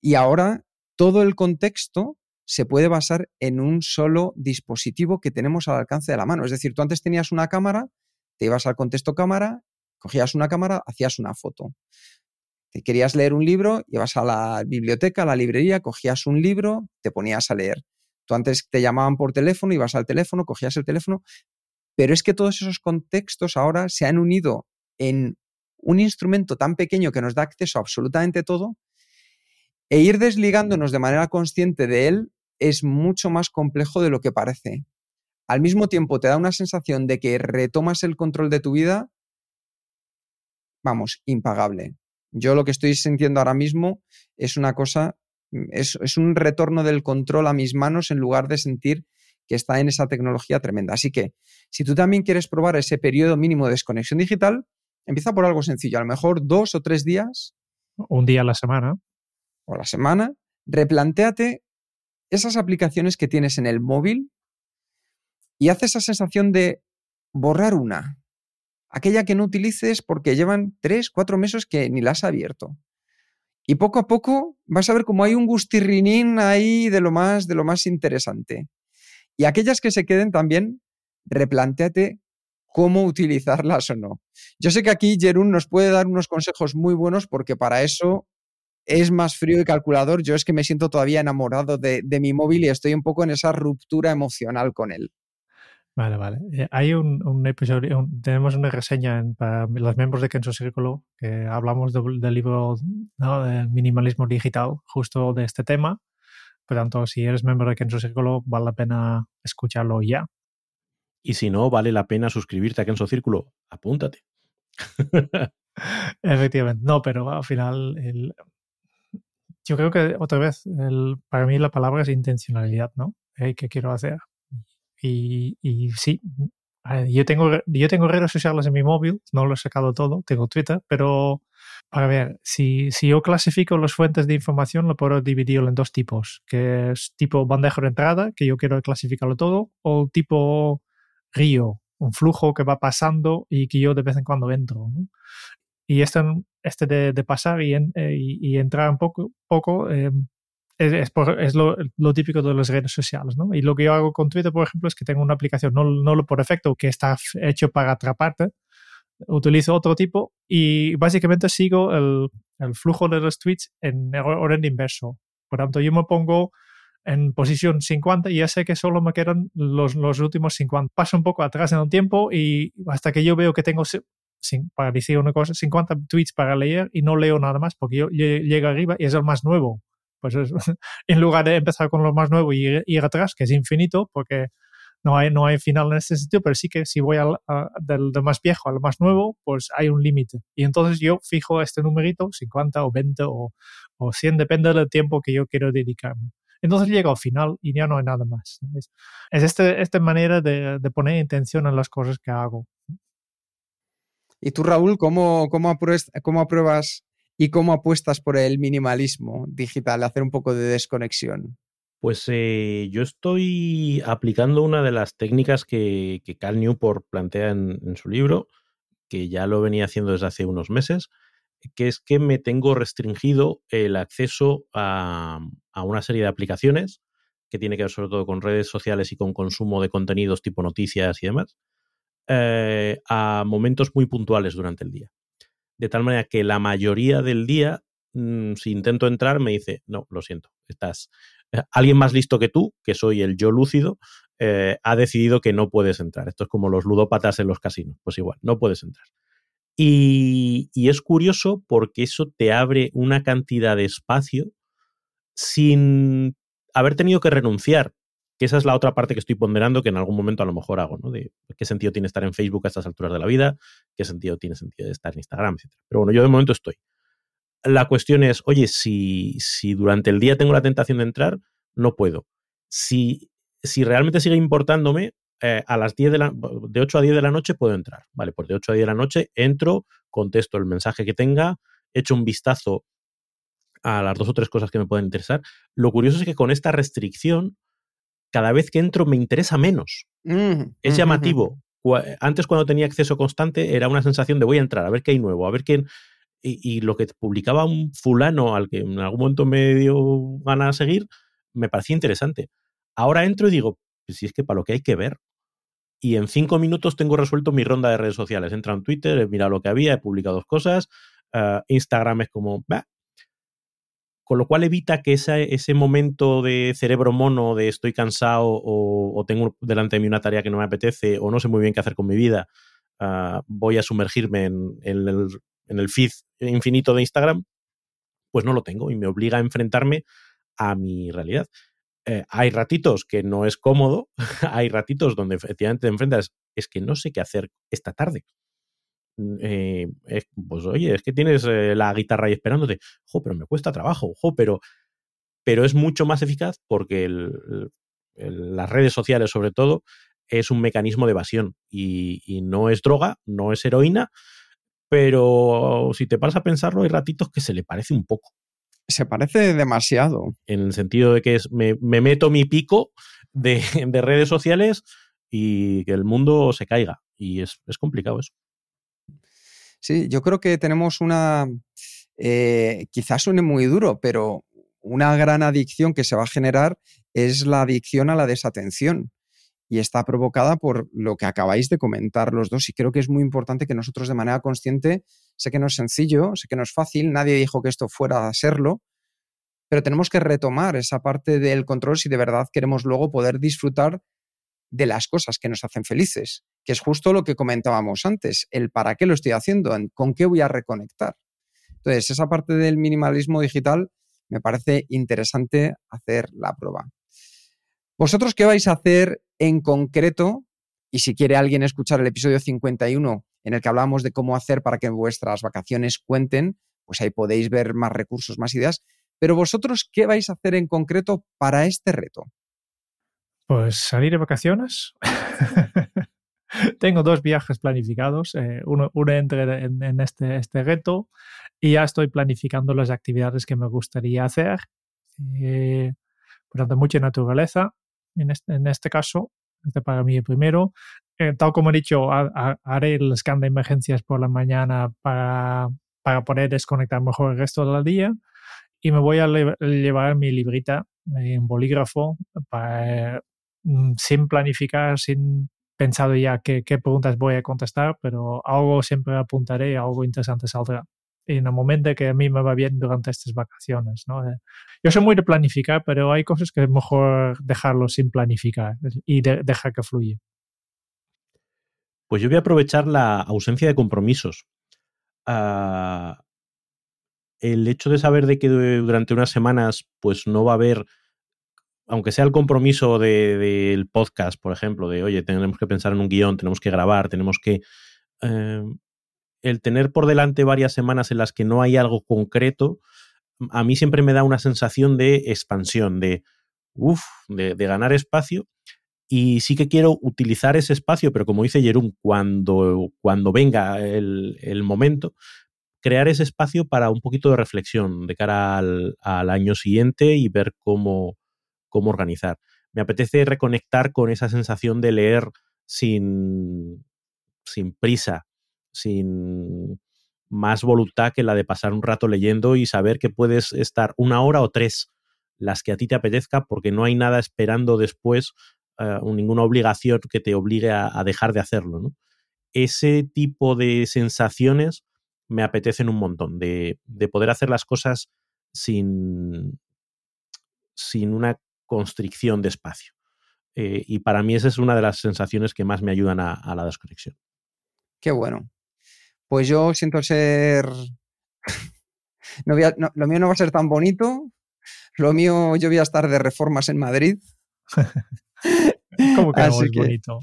[SPEAKER 3] Y ahora todo el contexto se puede basar en un solo dispositivo que tenemos al alcance de la mano. Es decir, tú antes tenías una cámara, te ibas al contexto cámara, cogías una cámara, hacías una foto. Te querías leer un libro, ibas a la biblioteca, a la librería, cogías un libro, te ponías a leer. Antes te llamaban por teléfono, ibas al teléfono, cogías el teléfono, pero es que todos esos contextos ahora se han unido en un instrumento tan pequeño que nos da acceso a absolutamente todo e ir desligándonos de manera consciente de él es mucho más complejo de lo que parece. Al mismo tiempo te da una sensación de que retomas el control de tu vida, vamos, impagable. Yo lo que estoy sintiendo ahora mismo es una cosa Mm, es, un retorno del control a mis manos en lugar de sentir que está en esa tecnología tremenda. Así que si tú también quieres probar ese periodo mínimo de desconexión digital, empieza por algo sencillo, a lo mejor dos o tres días.
[SPEAKER 1] Un día a la semana.
[SPEAKER 3] O la semana. Replantéate esas aplicaciones que tienes en el móvil y haz esa sensación de borrar una. Aquella que no utilices porque llevan tres, cuatro meses que ni la has abierto. Y poco a poco vas a ver cómo hay un gustirrinín ahí de lo más, de lo más interesante. Y aquellas que se queden también, replantéate cómo utilizarlas o no. Yo sé que aquí Jerún nos puede dar unos consejos muy buenos porque para eso es más frío y calculador. Yo es que me siento todavía enamorado de, de mi móvil y estoy un poco en esa ruptura emocional con él.
[SPEAKER 1] Vale, vale. Eh, hay un, episodio, tenemos una reseña para los miembros de Kenzo Círculo que hablamos del libro ¿no? del minimalismo digital, justo de este tema. Por tanto, si eres miembro de Kenzo Círculo, vale la pena escucharlo ya.
[SPEAKER 2] Y si no, vale la pena suscribirte a Kenzo Círculo. Apúntate. [LAUGHS]
[SPEAKER 1] Efectivamente. No, pero al final, el, yo creo que otra vez, el, para mí la palabra es intencionalidad, ¿no? ¿Qué quiero hacer? Y, y sí, yo tengo, yo tengo redes sociales en mi móvil, no lo he sacado todo, tengo Twitter, pero a ver, si, si yo clasifico las fuentes de información, lo puedo dividir en dos tipos, que es tipo bandeja de entrada, que yo quiero clasificarlo todo, o tipo río, un flujo que va pasando y que yo de vez en cuando entro. Y este, este de, de pasar y, eh, y, entrar un poco, poco eh, es, es lo, lo, típico de las redes sociales, ¿no? Y lo que yo hago con Twitter, por ejemplo, es que tengo una aplicación, no, no lo por defecto, que está hecho para atraparte, utilizo otro tipo y básicamente sigo el, el flujo de los tweets en orden inverso. Por tanto, yo me pongo en posición 50 y ya sé que solo me quedan los, los últimos 50. Paso un poco atrás en el tiempo y hasta que yo veo que tengo, para decir una cosa, 50 tweets para leer y no leo nada más porque yo, llego arriba y es el más nuevo. Pues [LAUGHS] en lugar de empezar con lo más nuevo y ir atrás, que es infinito, porque no hay, no hay final en ese sentido, pero sí que si voy al, del, más viejo al más nuevo, pues hay un límite. Y entonces yo fijo este numerito, 50 o 20 o, o 100, depende del tiempo que yo quiero dedicarme. Entonces llego al final y ya no hay nada más. Es, este, esta manera de, de, poner intención en las cosas que hago.
[SPEAKER 3] ¿Y tú, Raúl, cómo, cómo, cómo apruebas y cómo apuestas por el minimalismo digital, hacer un poco de desconexión?
[SPEAKER 2] Pues eh, yo estoy aplicando una de las técnicas que, que Cal Newport plantea en, su libro, que ya lo venía haciendo desde hace unos meses, que es que me tengo restringido el acceso a, una serie de aplicaciones que tiene que ver sobre todo con redes sociales y con consumo de contenidos tipo noticias y demás, eh, a momentos muy puntuales durante el día. De tal manera que la mayoría del día, mm, si intento entrar, me dice, no, lo siento, estás alguien más listo que tú, que soy el yo lúcido, eh, ha decidido que no puedes entrar. Esto es como los ludópatas en los casinos. Pues igual, no puedes entrar. Y, es curioso porque eso te abre una cantidad de espacio sin haber tenido que renunciar. Que esa es la otra parte que estoy ponderando que en algún momento a lo mejor hago, ¿no? De qué sentido tiene estar en Facebook a estas alturas de la vida, qué sentido tiene sentido estar en Instagram. Pero bueno, yo de momento estoy la cuestión es, oye, si, si durante el día tengo la tentación de entrar, no puedo. Si, si realmente sigue importándome, eh, a las 10 de, la, de 8 a 10 de la noche puedo entrar. Vale, pues de 8 a 10 de la noche entro, contesto el mensaje que tenga, echo un vistazo a las dos o tres cosas que me pueden interesar. Lo curioso es que con esta restricción, cada vez que entro me interesa menos. es llamativo. Antes cuando tenía acceso constante era una sensación de voy a entrar, a ver qué hay nuevo, a ver qué y, lo que publicaba un fulano al que en algún momento me dio ganas de seguir, me parecía interesante. Ahora entro y digo, pues si es que para lo que hay que ver. Y en cinco minutos tengo resuelto mi ronda de redes sociales. Entra en Twitter, he mirado lo que había, he publicado dos cosas. Ah, Instagram es como, bah. Con lo cual evita que ese momento de cerebro mono, de estoy cansado o, tengo delante de mí una tarea que no me apetece o no sé muy bien qué hacer con mi vida, ah, voy a sumergirme en, el, en el feed infinito de Instagram, pues no lo tengo y me obliga a enfrentarme a mi realidad. Eh, hay ratitos que no es cómodo, [LAUGHS] hay ratitos donde efectivamente te enfrentas, es que no sé qué hacer esta tarde. Mm, eh, pues oye, es que tienes eh, la guitarra ahí esperándote, jo, pero me cuesta trabajo, jo, pero, pero es mucho más eficaz porque las redes sociales sobre todo es un mecanismo de evasión y, y no es droga, no es heroína, pero si te paras a pensarlo, hay ratitos que se le parece un poco.
[SPEAKER 3] Se parece demasiado.
[SPEAKER 2] En el sentido de que es, me, meto mi pico [LAUGHS] de, redes sociales y que el mundo se caiga. Y es, complicado eso.
[SPEAKER 3] Sí, yo creo que tenemos una, eh, quizás suene muy duro, pero una gran adicción que se va a generar es la adicción a la desatención y está provocada por lo que acabáis de comentar los dos. Y creo que es muy importante que nosotros de manera consciente, sé que no es sencillo, sé que no es fácil, nadie dijo que esto fuera a serlo, pero tenemos que retomar esa parte del control si de verdad queremos luego poder disfrutar de las cosas que nos hacen felices, que es justo lo que comentábamos antes, el para qué lo estoy haciendo, con qué voy a reconectar. Entonces, esa parte del minimalismo digital me parece interesante hacer la prueba. ¿Vosotros qué vais a hacer en concreto? Y si quiere alguien escuchar el episodio 51 en el que hablamos de cómo hacer para que vuestras vacaciones cuenten, pues ahí podéis ver más recursos, más ideas. Pero vosotros, ¿qué vais a hacer en concreto para este reto?
[SPEAKER 1] Pues salir de vacaciones. [LAUGHS] Tengo dos viajes planificados, eh, uno, uno entre en, este, este reto y ya estoy planificando las actividades que me gustaría hacer. Eh, mucha naturaleza, en este, en este caso, este para mí primero. Eh, tal como he dicho, haré el scan de emergencias por la mañana para, para poder desconectar mejor el resto del día. y me voy a llevar mi librita en bolígrafo para, mm, sin planificar, sin pensado ya qué, preguntas voy a contestar, pero algo siempre apuntaré, algo interesante saldrá en el momento que a mí me va bien durante estas vacaciones. ¿no? Eh, yo soy muy de planificar, pero hay cosas que es mejor dejarlo sin planificar y dejar que fluya.
[SPEAKER 2] Pues yo voy a aprovechar la ausencia de compromisos. Ah, el hecho de saber de que durante unas semanas pues no va a haber, aunque sea el compromiso del podcast, por ejemplo, de oye, tenemos que pensar en un guion, tenemos que grabar, tenemos que... Eh, el tener por delante varias semanas en las que no hay algo concreto, a mí siempre me da una sensación de expansión, de, uff, de, ganar espacio. Y sí que quiero utilizar ese espacio, pero como dice Jerón, cuando, cuando venga el, momento, crear ese espacio para un poquito de reflexión de cara al, año siguiente y ver cómo, cómo organizar. Me apetece reconectar con esa sensación de leer sin, sin prisa, sin más voluntad que la de pasar un rato leyendo y saber que puedes estar una hora o tres las que a ti te apetezca porque no hay nada esperando después, eh, ninguna obligación que te obligue a, dejar de hacerlo. Ese tipo de sensaciones me apetecen un montón, de, poder hacer las cosas sin, sin una constricción de espacio. Eh, y para mí esa es una de las sensaciones que más me ayudan a, a la desconexión.
[SPEAKER 3] Qué bueno. Pues yo siento ser... [LAUGHS] no lo mío no va a ser tan bonito. Lo mío, yo voy a estar de reformas en Madrid.
[SPEAKER 1] ¿Cómo que es bonito?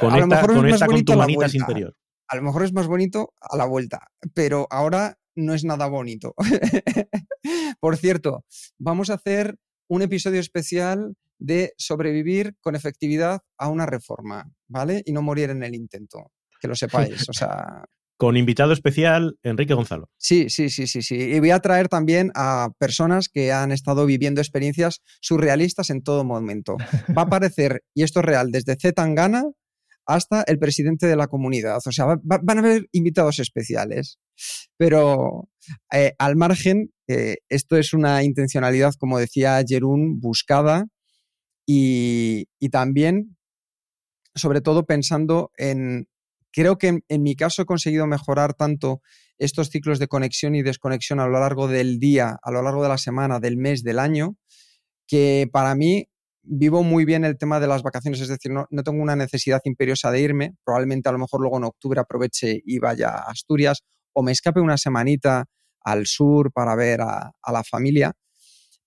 [SPEAKER 2] a lo mejor es más bonito a la vuelta. interior.
[SPEAKER 3] A lo mejor es más bonito a la vuelta, pero ahora no es nada bonito. [LAUGHS] Por cierto, vamos a hacer un episodio especial de sobrevivir con efectividad a una reforma, ¿vale? Y no morir en el intento, que lo sepáis. O sea, [LAUGHS]
[SPEAKER 2] con invitado especial, Enrique Gonzalo.
[SPEAKER 3] Sí, sí, sí, sí, sí. Y voy a traer también a personas que han estado viviendo experiencias surrealistas en todo momento. Va a aparecer, y esto es real, desde Z Tangana hasta el presidente de la comunidad. O sea, van a haber invitados especiales. Pero eh, al margen, eh, esto es una intencionalidad, como decía Jerún, buscada y, y también, sobre todo, pensando en Creo que en, mi caso he conseguido mejorar tanto estos ciclos de conexión y desconexión a lo largo del día, a lo largo de la semana, del mes, del año, que para mí vivo muy bien el tema de las vacaciones, es decir, no, tengo una necesidad imperiosa de irme, probablemente a lo mejor luego en octubre aproveche y vaya a Asturias o me escape una semanita al sur para ver a, a la familia,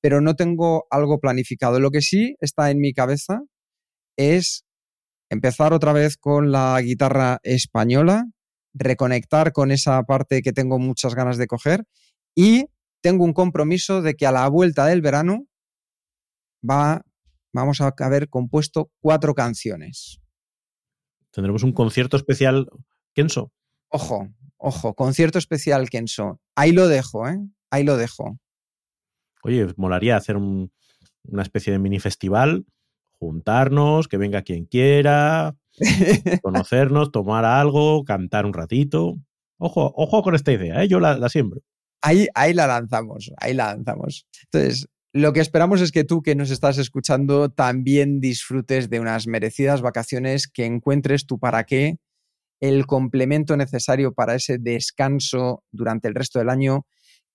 [SPEAKER 3] pero no tengo algo planificado. Lo que sí está en mi cabeza es empezar otra vez con la guitarra española, reconectar con esa parte que tengo muchas ganas de coger y tengo un compromiso de que a la vuelta del verano va, vamos a haber compuesto cuatro canciones.
[SPEAKER 2] Tendremos un concierto especial, Kenso.
[SPEAKER 3] Ojo, ojo, concierto especial, Kenso. Ahí lo dejo, ¿eh? Ahí lo dejo.
[SPEAKER 2] Oye, molaría hacer una especie de mini festival juntarnos, que venga quien quiera, [LAUGHS] conocernos, tomar algo, cantar un ratito. Ojo, ojo con esta idea, ¿eh? yo la, siembro.
[SPEAKER 3] Ahí, ahí la lanzamos, ahí la lanzamos. Entonces, lo que esperamos es que tú que nos estás escuchando también disfrutes de unas merecidas vacaciones, que encuentres tu para qué, el complemento necesario para ese descanso durante el resto del año,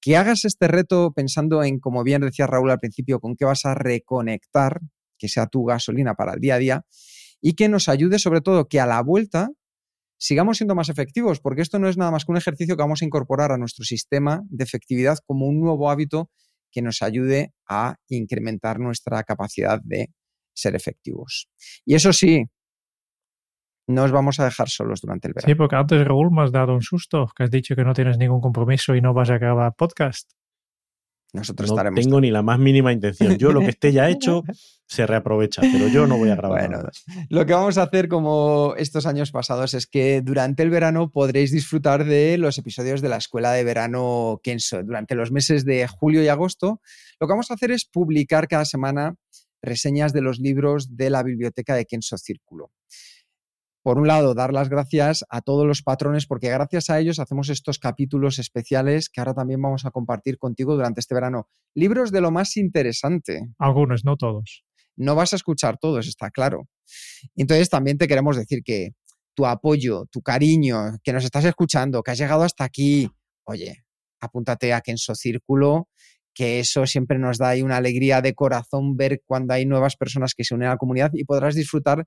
[SPEAKER 3] que hagas este reto pensando en, como bien decía Raúl al principio, con qué vas a reconectar que sea tu gasolina para el día a día y que nos ayude sobre todo que a la vuelta sigamos siendo más efectivos, porque esto no es nada más que un ejercicio que vamos a incorporar a nuestro sistema de efectividad como un nuevo hábito que nos ayude a incrementar nuestra capacidad de ser efectivos. Y eso sí, no os vamos a dejar solos durante el verano.
[SPEAKER 1] Sí, porque antes, Raúl, me has dado un susto, que has dicho que no tienes ningún compromiso y no vas a grabar podcast.
[SPEAKER 3] Nosotros
[SPEAKER 2] no tengo ni la más mínima intención. Yo lo que esté ya hecho [LAUGHS] se reaprovecha, pero yo no voy a grabar.
[SPEAKER 3] Bueno, lo que vamos a hacer como estos años pasados es que durante el verano podréis disfrutar de los episodios de la escuela de verano Kenso. Durante los meses de julio y agosto, lo que vamos a hacer es publicar cada semana reseñas de los libros de la biblioteca de Kenso Círculo. Por un lado, dar las gracias a todos los patrones, porque gracias a ellos hacemos estos capítulos especiales que ahora también vamos a compartir contigo durante este verano. Libros de lo más interesante.
[SPEAKER 1] Algunos, no todos.
[SPEAKER 3] No vas a escuchar todos, está claro. Entonces, también te queremos decir que tu apoyo, tu cariño, que nos estás escuchando, que has llegado hasta aquí, oye, apúntate a Kenso Círculo, que eso siempre nos da ahí una alegría de corazón ver cuando hay nuevas personas que se unen a la comunidad y podrás disfrutar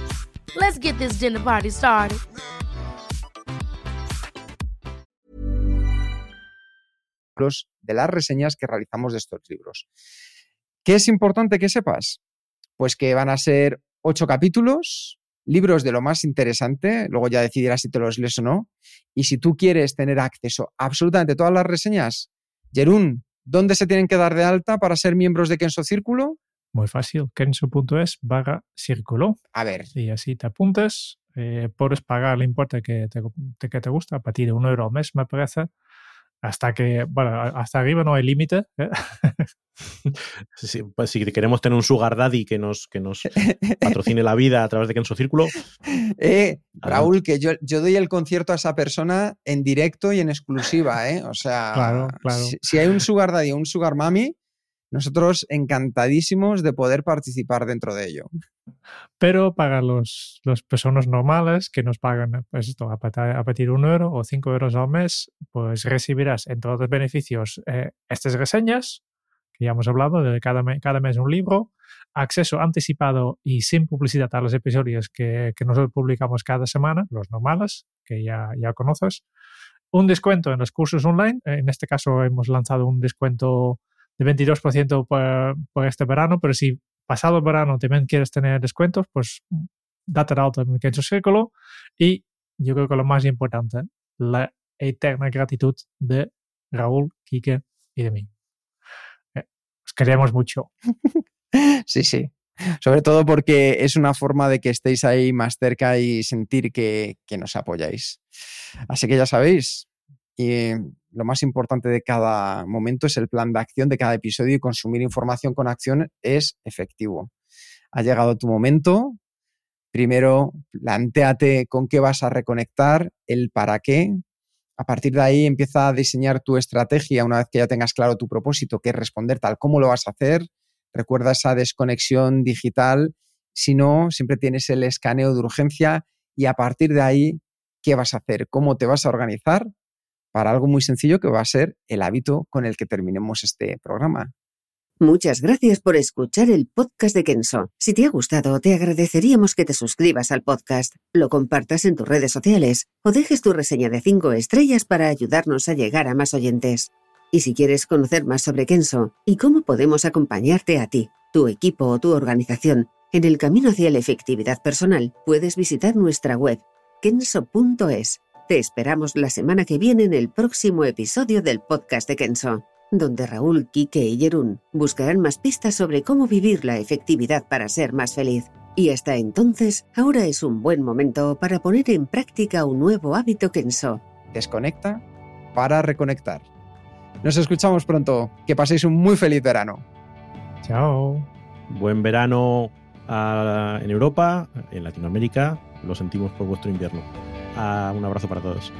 [SPEAKER 6] Let's get this dinner party started.
[SPEAKER 3] de las reseñas que realizamos de estos libros. ¿Qué es importante que sepas? Pues que van a ser ocho capítulos, libros de lo más interesante, luego ya decidirás si te los lees o no. Y si tú quieres tener acceso a absolutamente todas las reseñas, Jerún, ¿dónde se tienen que dar de alta para ser miembros de Kenso Círculo?
[SPEAKER 1] Muy fácil, kenso.es vaga círculo.
[SPEAKER 3] A ver.
[SPEAKER 1] Y así te apuntas, eh, puedes pagar el importe que te, que te gusta, a partir de un euro al mes, me parece hasta que, bueno, hasta arriba no hay límite. ¿eh? [LAUGHS]
[SPEAKER 2] pues si queremos tener un sugar daddy que nos, que nos patrocine la vida a través de Kenso Círculo. [LAUGHS]
[SPEAKER 3] Eh, Raúl, que yo, yo doy el concierto a esa persona en directo y en exclusiva, ¿eh? O sea,
[SPEAKER 1] claro, claro.
[SPEAKER 3] Si, si, hay un sugar daddy o un sugar mami, nosotros encantadísimos de poder participar dentro de ello.
[SPEAKER 1] Pero para los, las personas normales que nos pagan pues a, partir de un euro o cinco euros al mes, pues recibirás en todos los beneficios eh, estas reseñas, que ya hemos hablado, de cada, cada mes un libro, acceso anticipado y sin publicidad a los episodios que, que nosotros publicamos cada semana, los normales, que ya, ya conoces, un descuento en los cursos online, en este caso hemos lanzado un descuento de 22% por, por, este verano, pero si pasado el verano también quieres tener descuentos, pues date de alta en Kenzo Círculo y yo creo que lo más importante, la eterna gratitud de Raúl, Quique y de mí. Eh, os queremos mucho. [LAUGHS]
[SPEAKER 3] sí, sí. Sobre todo porque es una forma de que estéis ahí más cerca y sentir que, que nos apoyáis. Así que ya sabéis, y lo más importante de cada momento es el plan de acción de cada episodio y consumir información con acción es efectivo. Ha llegado tu momento. Primero, planteate con qué vas a reconectar, el para qué. A partir de ahí empieza a diseñar tu estrategia una vez que ya tengas claro tu propósito, que es responder tal cómo lo vas a hacer. Recuerda esa desconexión digital. Si no, siempre tienes el escaneo de urgencia y a partir de ahí, ¿qué vas a hacer? ¿Cómo te vas a organizar? Para algo muy sencillo que va a ser el hábito con el que terminemos este programa.
[SPEAKER 7] Muchas gracias por escuchar el podcast de Kenso. Si te ha gustado, te agradeceríamos que te suscribas al podcast, lo compartas en tus redes sociales o dejes tu reseña de 5 estrellas para ayudarnos a llegar a más oyentes. Y si quieres conocer más sobre Kenso y cómo podemos acompañarte a ti, tu equipo o tu organización en el camino hacia la efectividad personal, puedes visitar nuestra web kenso.es te esperamos la semana que viene en el próximo episodio del podcast de Kenso, donde Raúl, Quique y Jerún buscarán más pistas sobre cómo vivir la efectividad para ser más feliz. Y hasta entonces, ahora es un buen momento para poner en práctica un nuevo hábito Kenso.
[SPEAKER 3] Desconecta para reconectar. Nos escuchamos pronto. Que paséis un muy feliz verano.
[SPEAKER 1] Chao.
[SPEAKER 2] Buen verano ah, en Europa, en Latinoamérica. Lo sentimos por vuestro invierno. Uh, un abrazo para todos.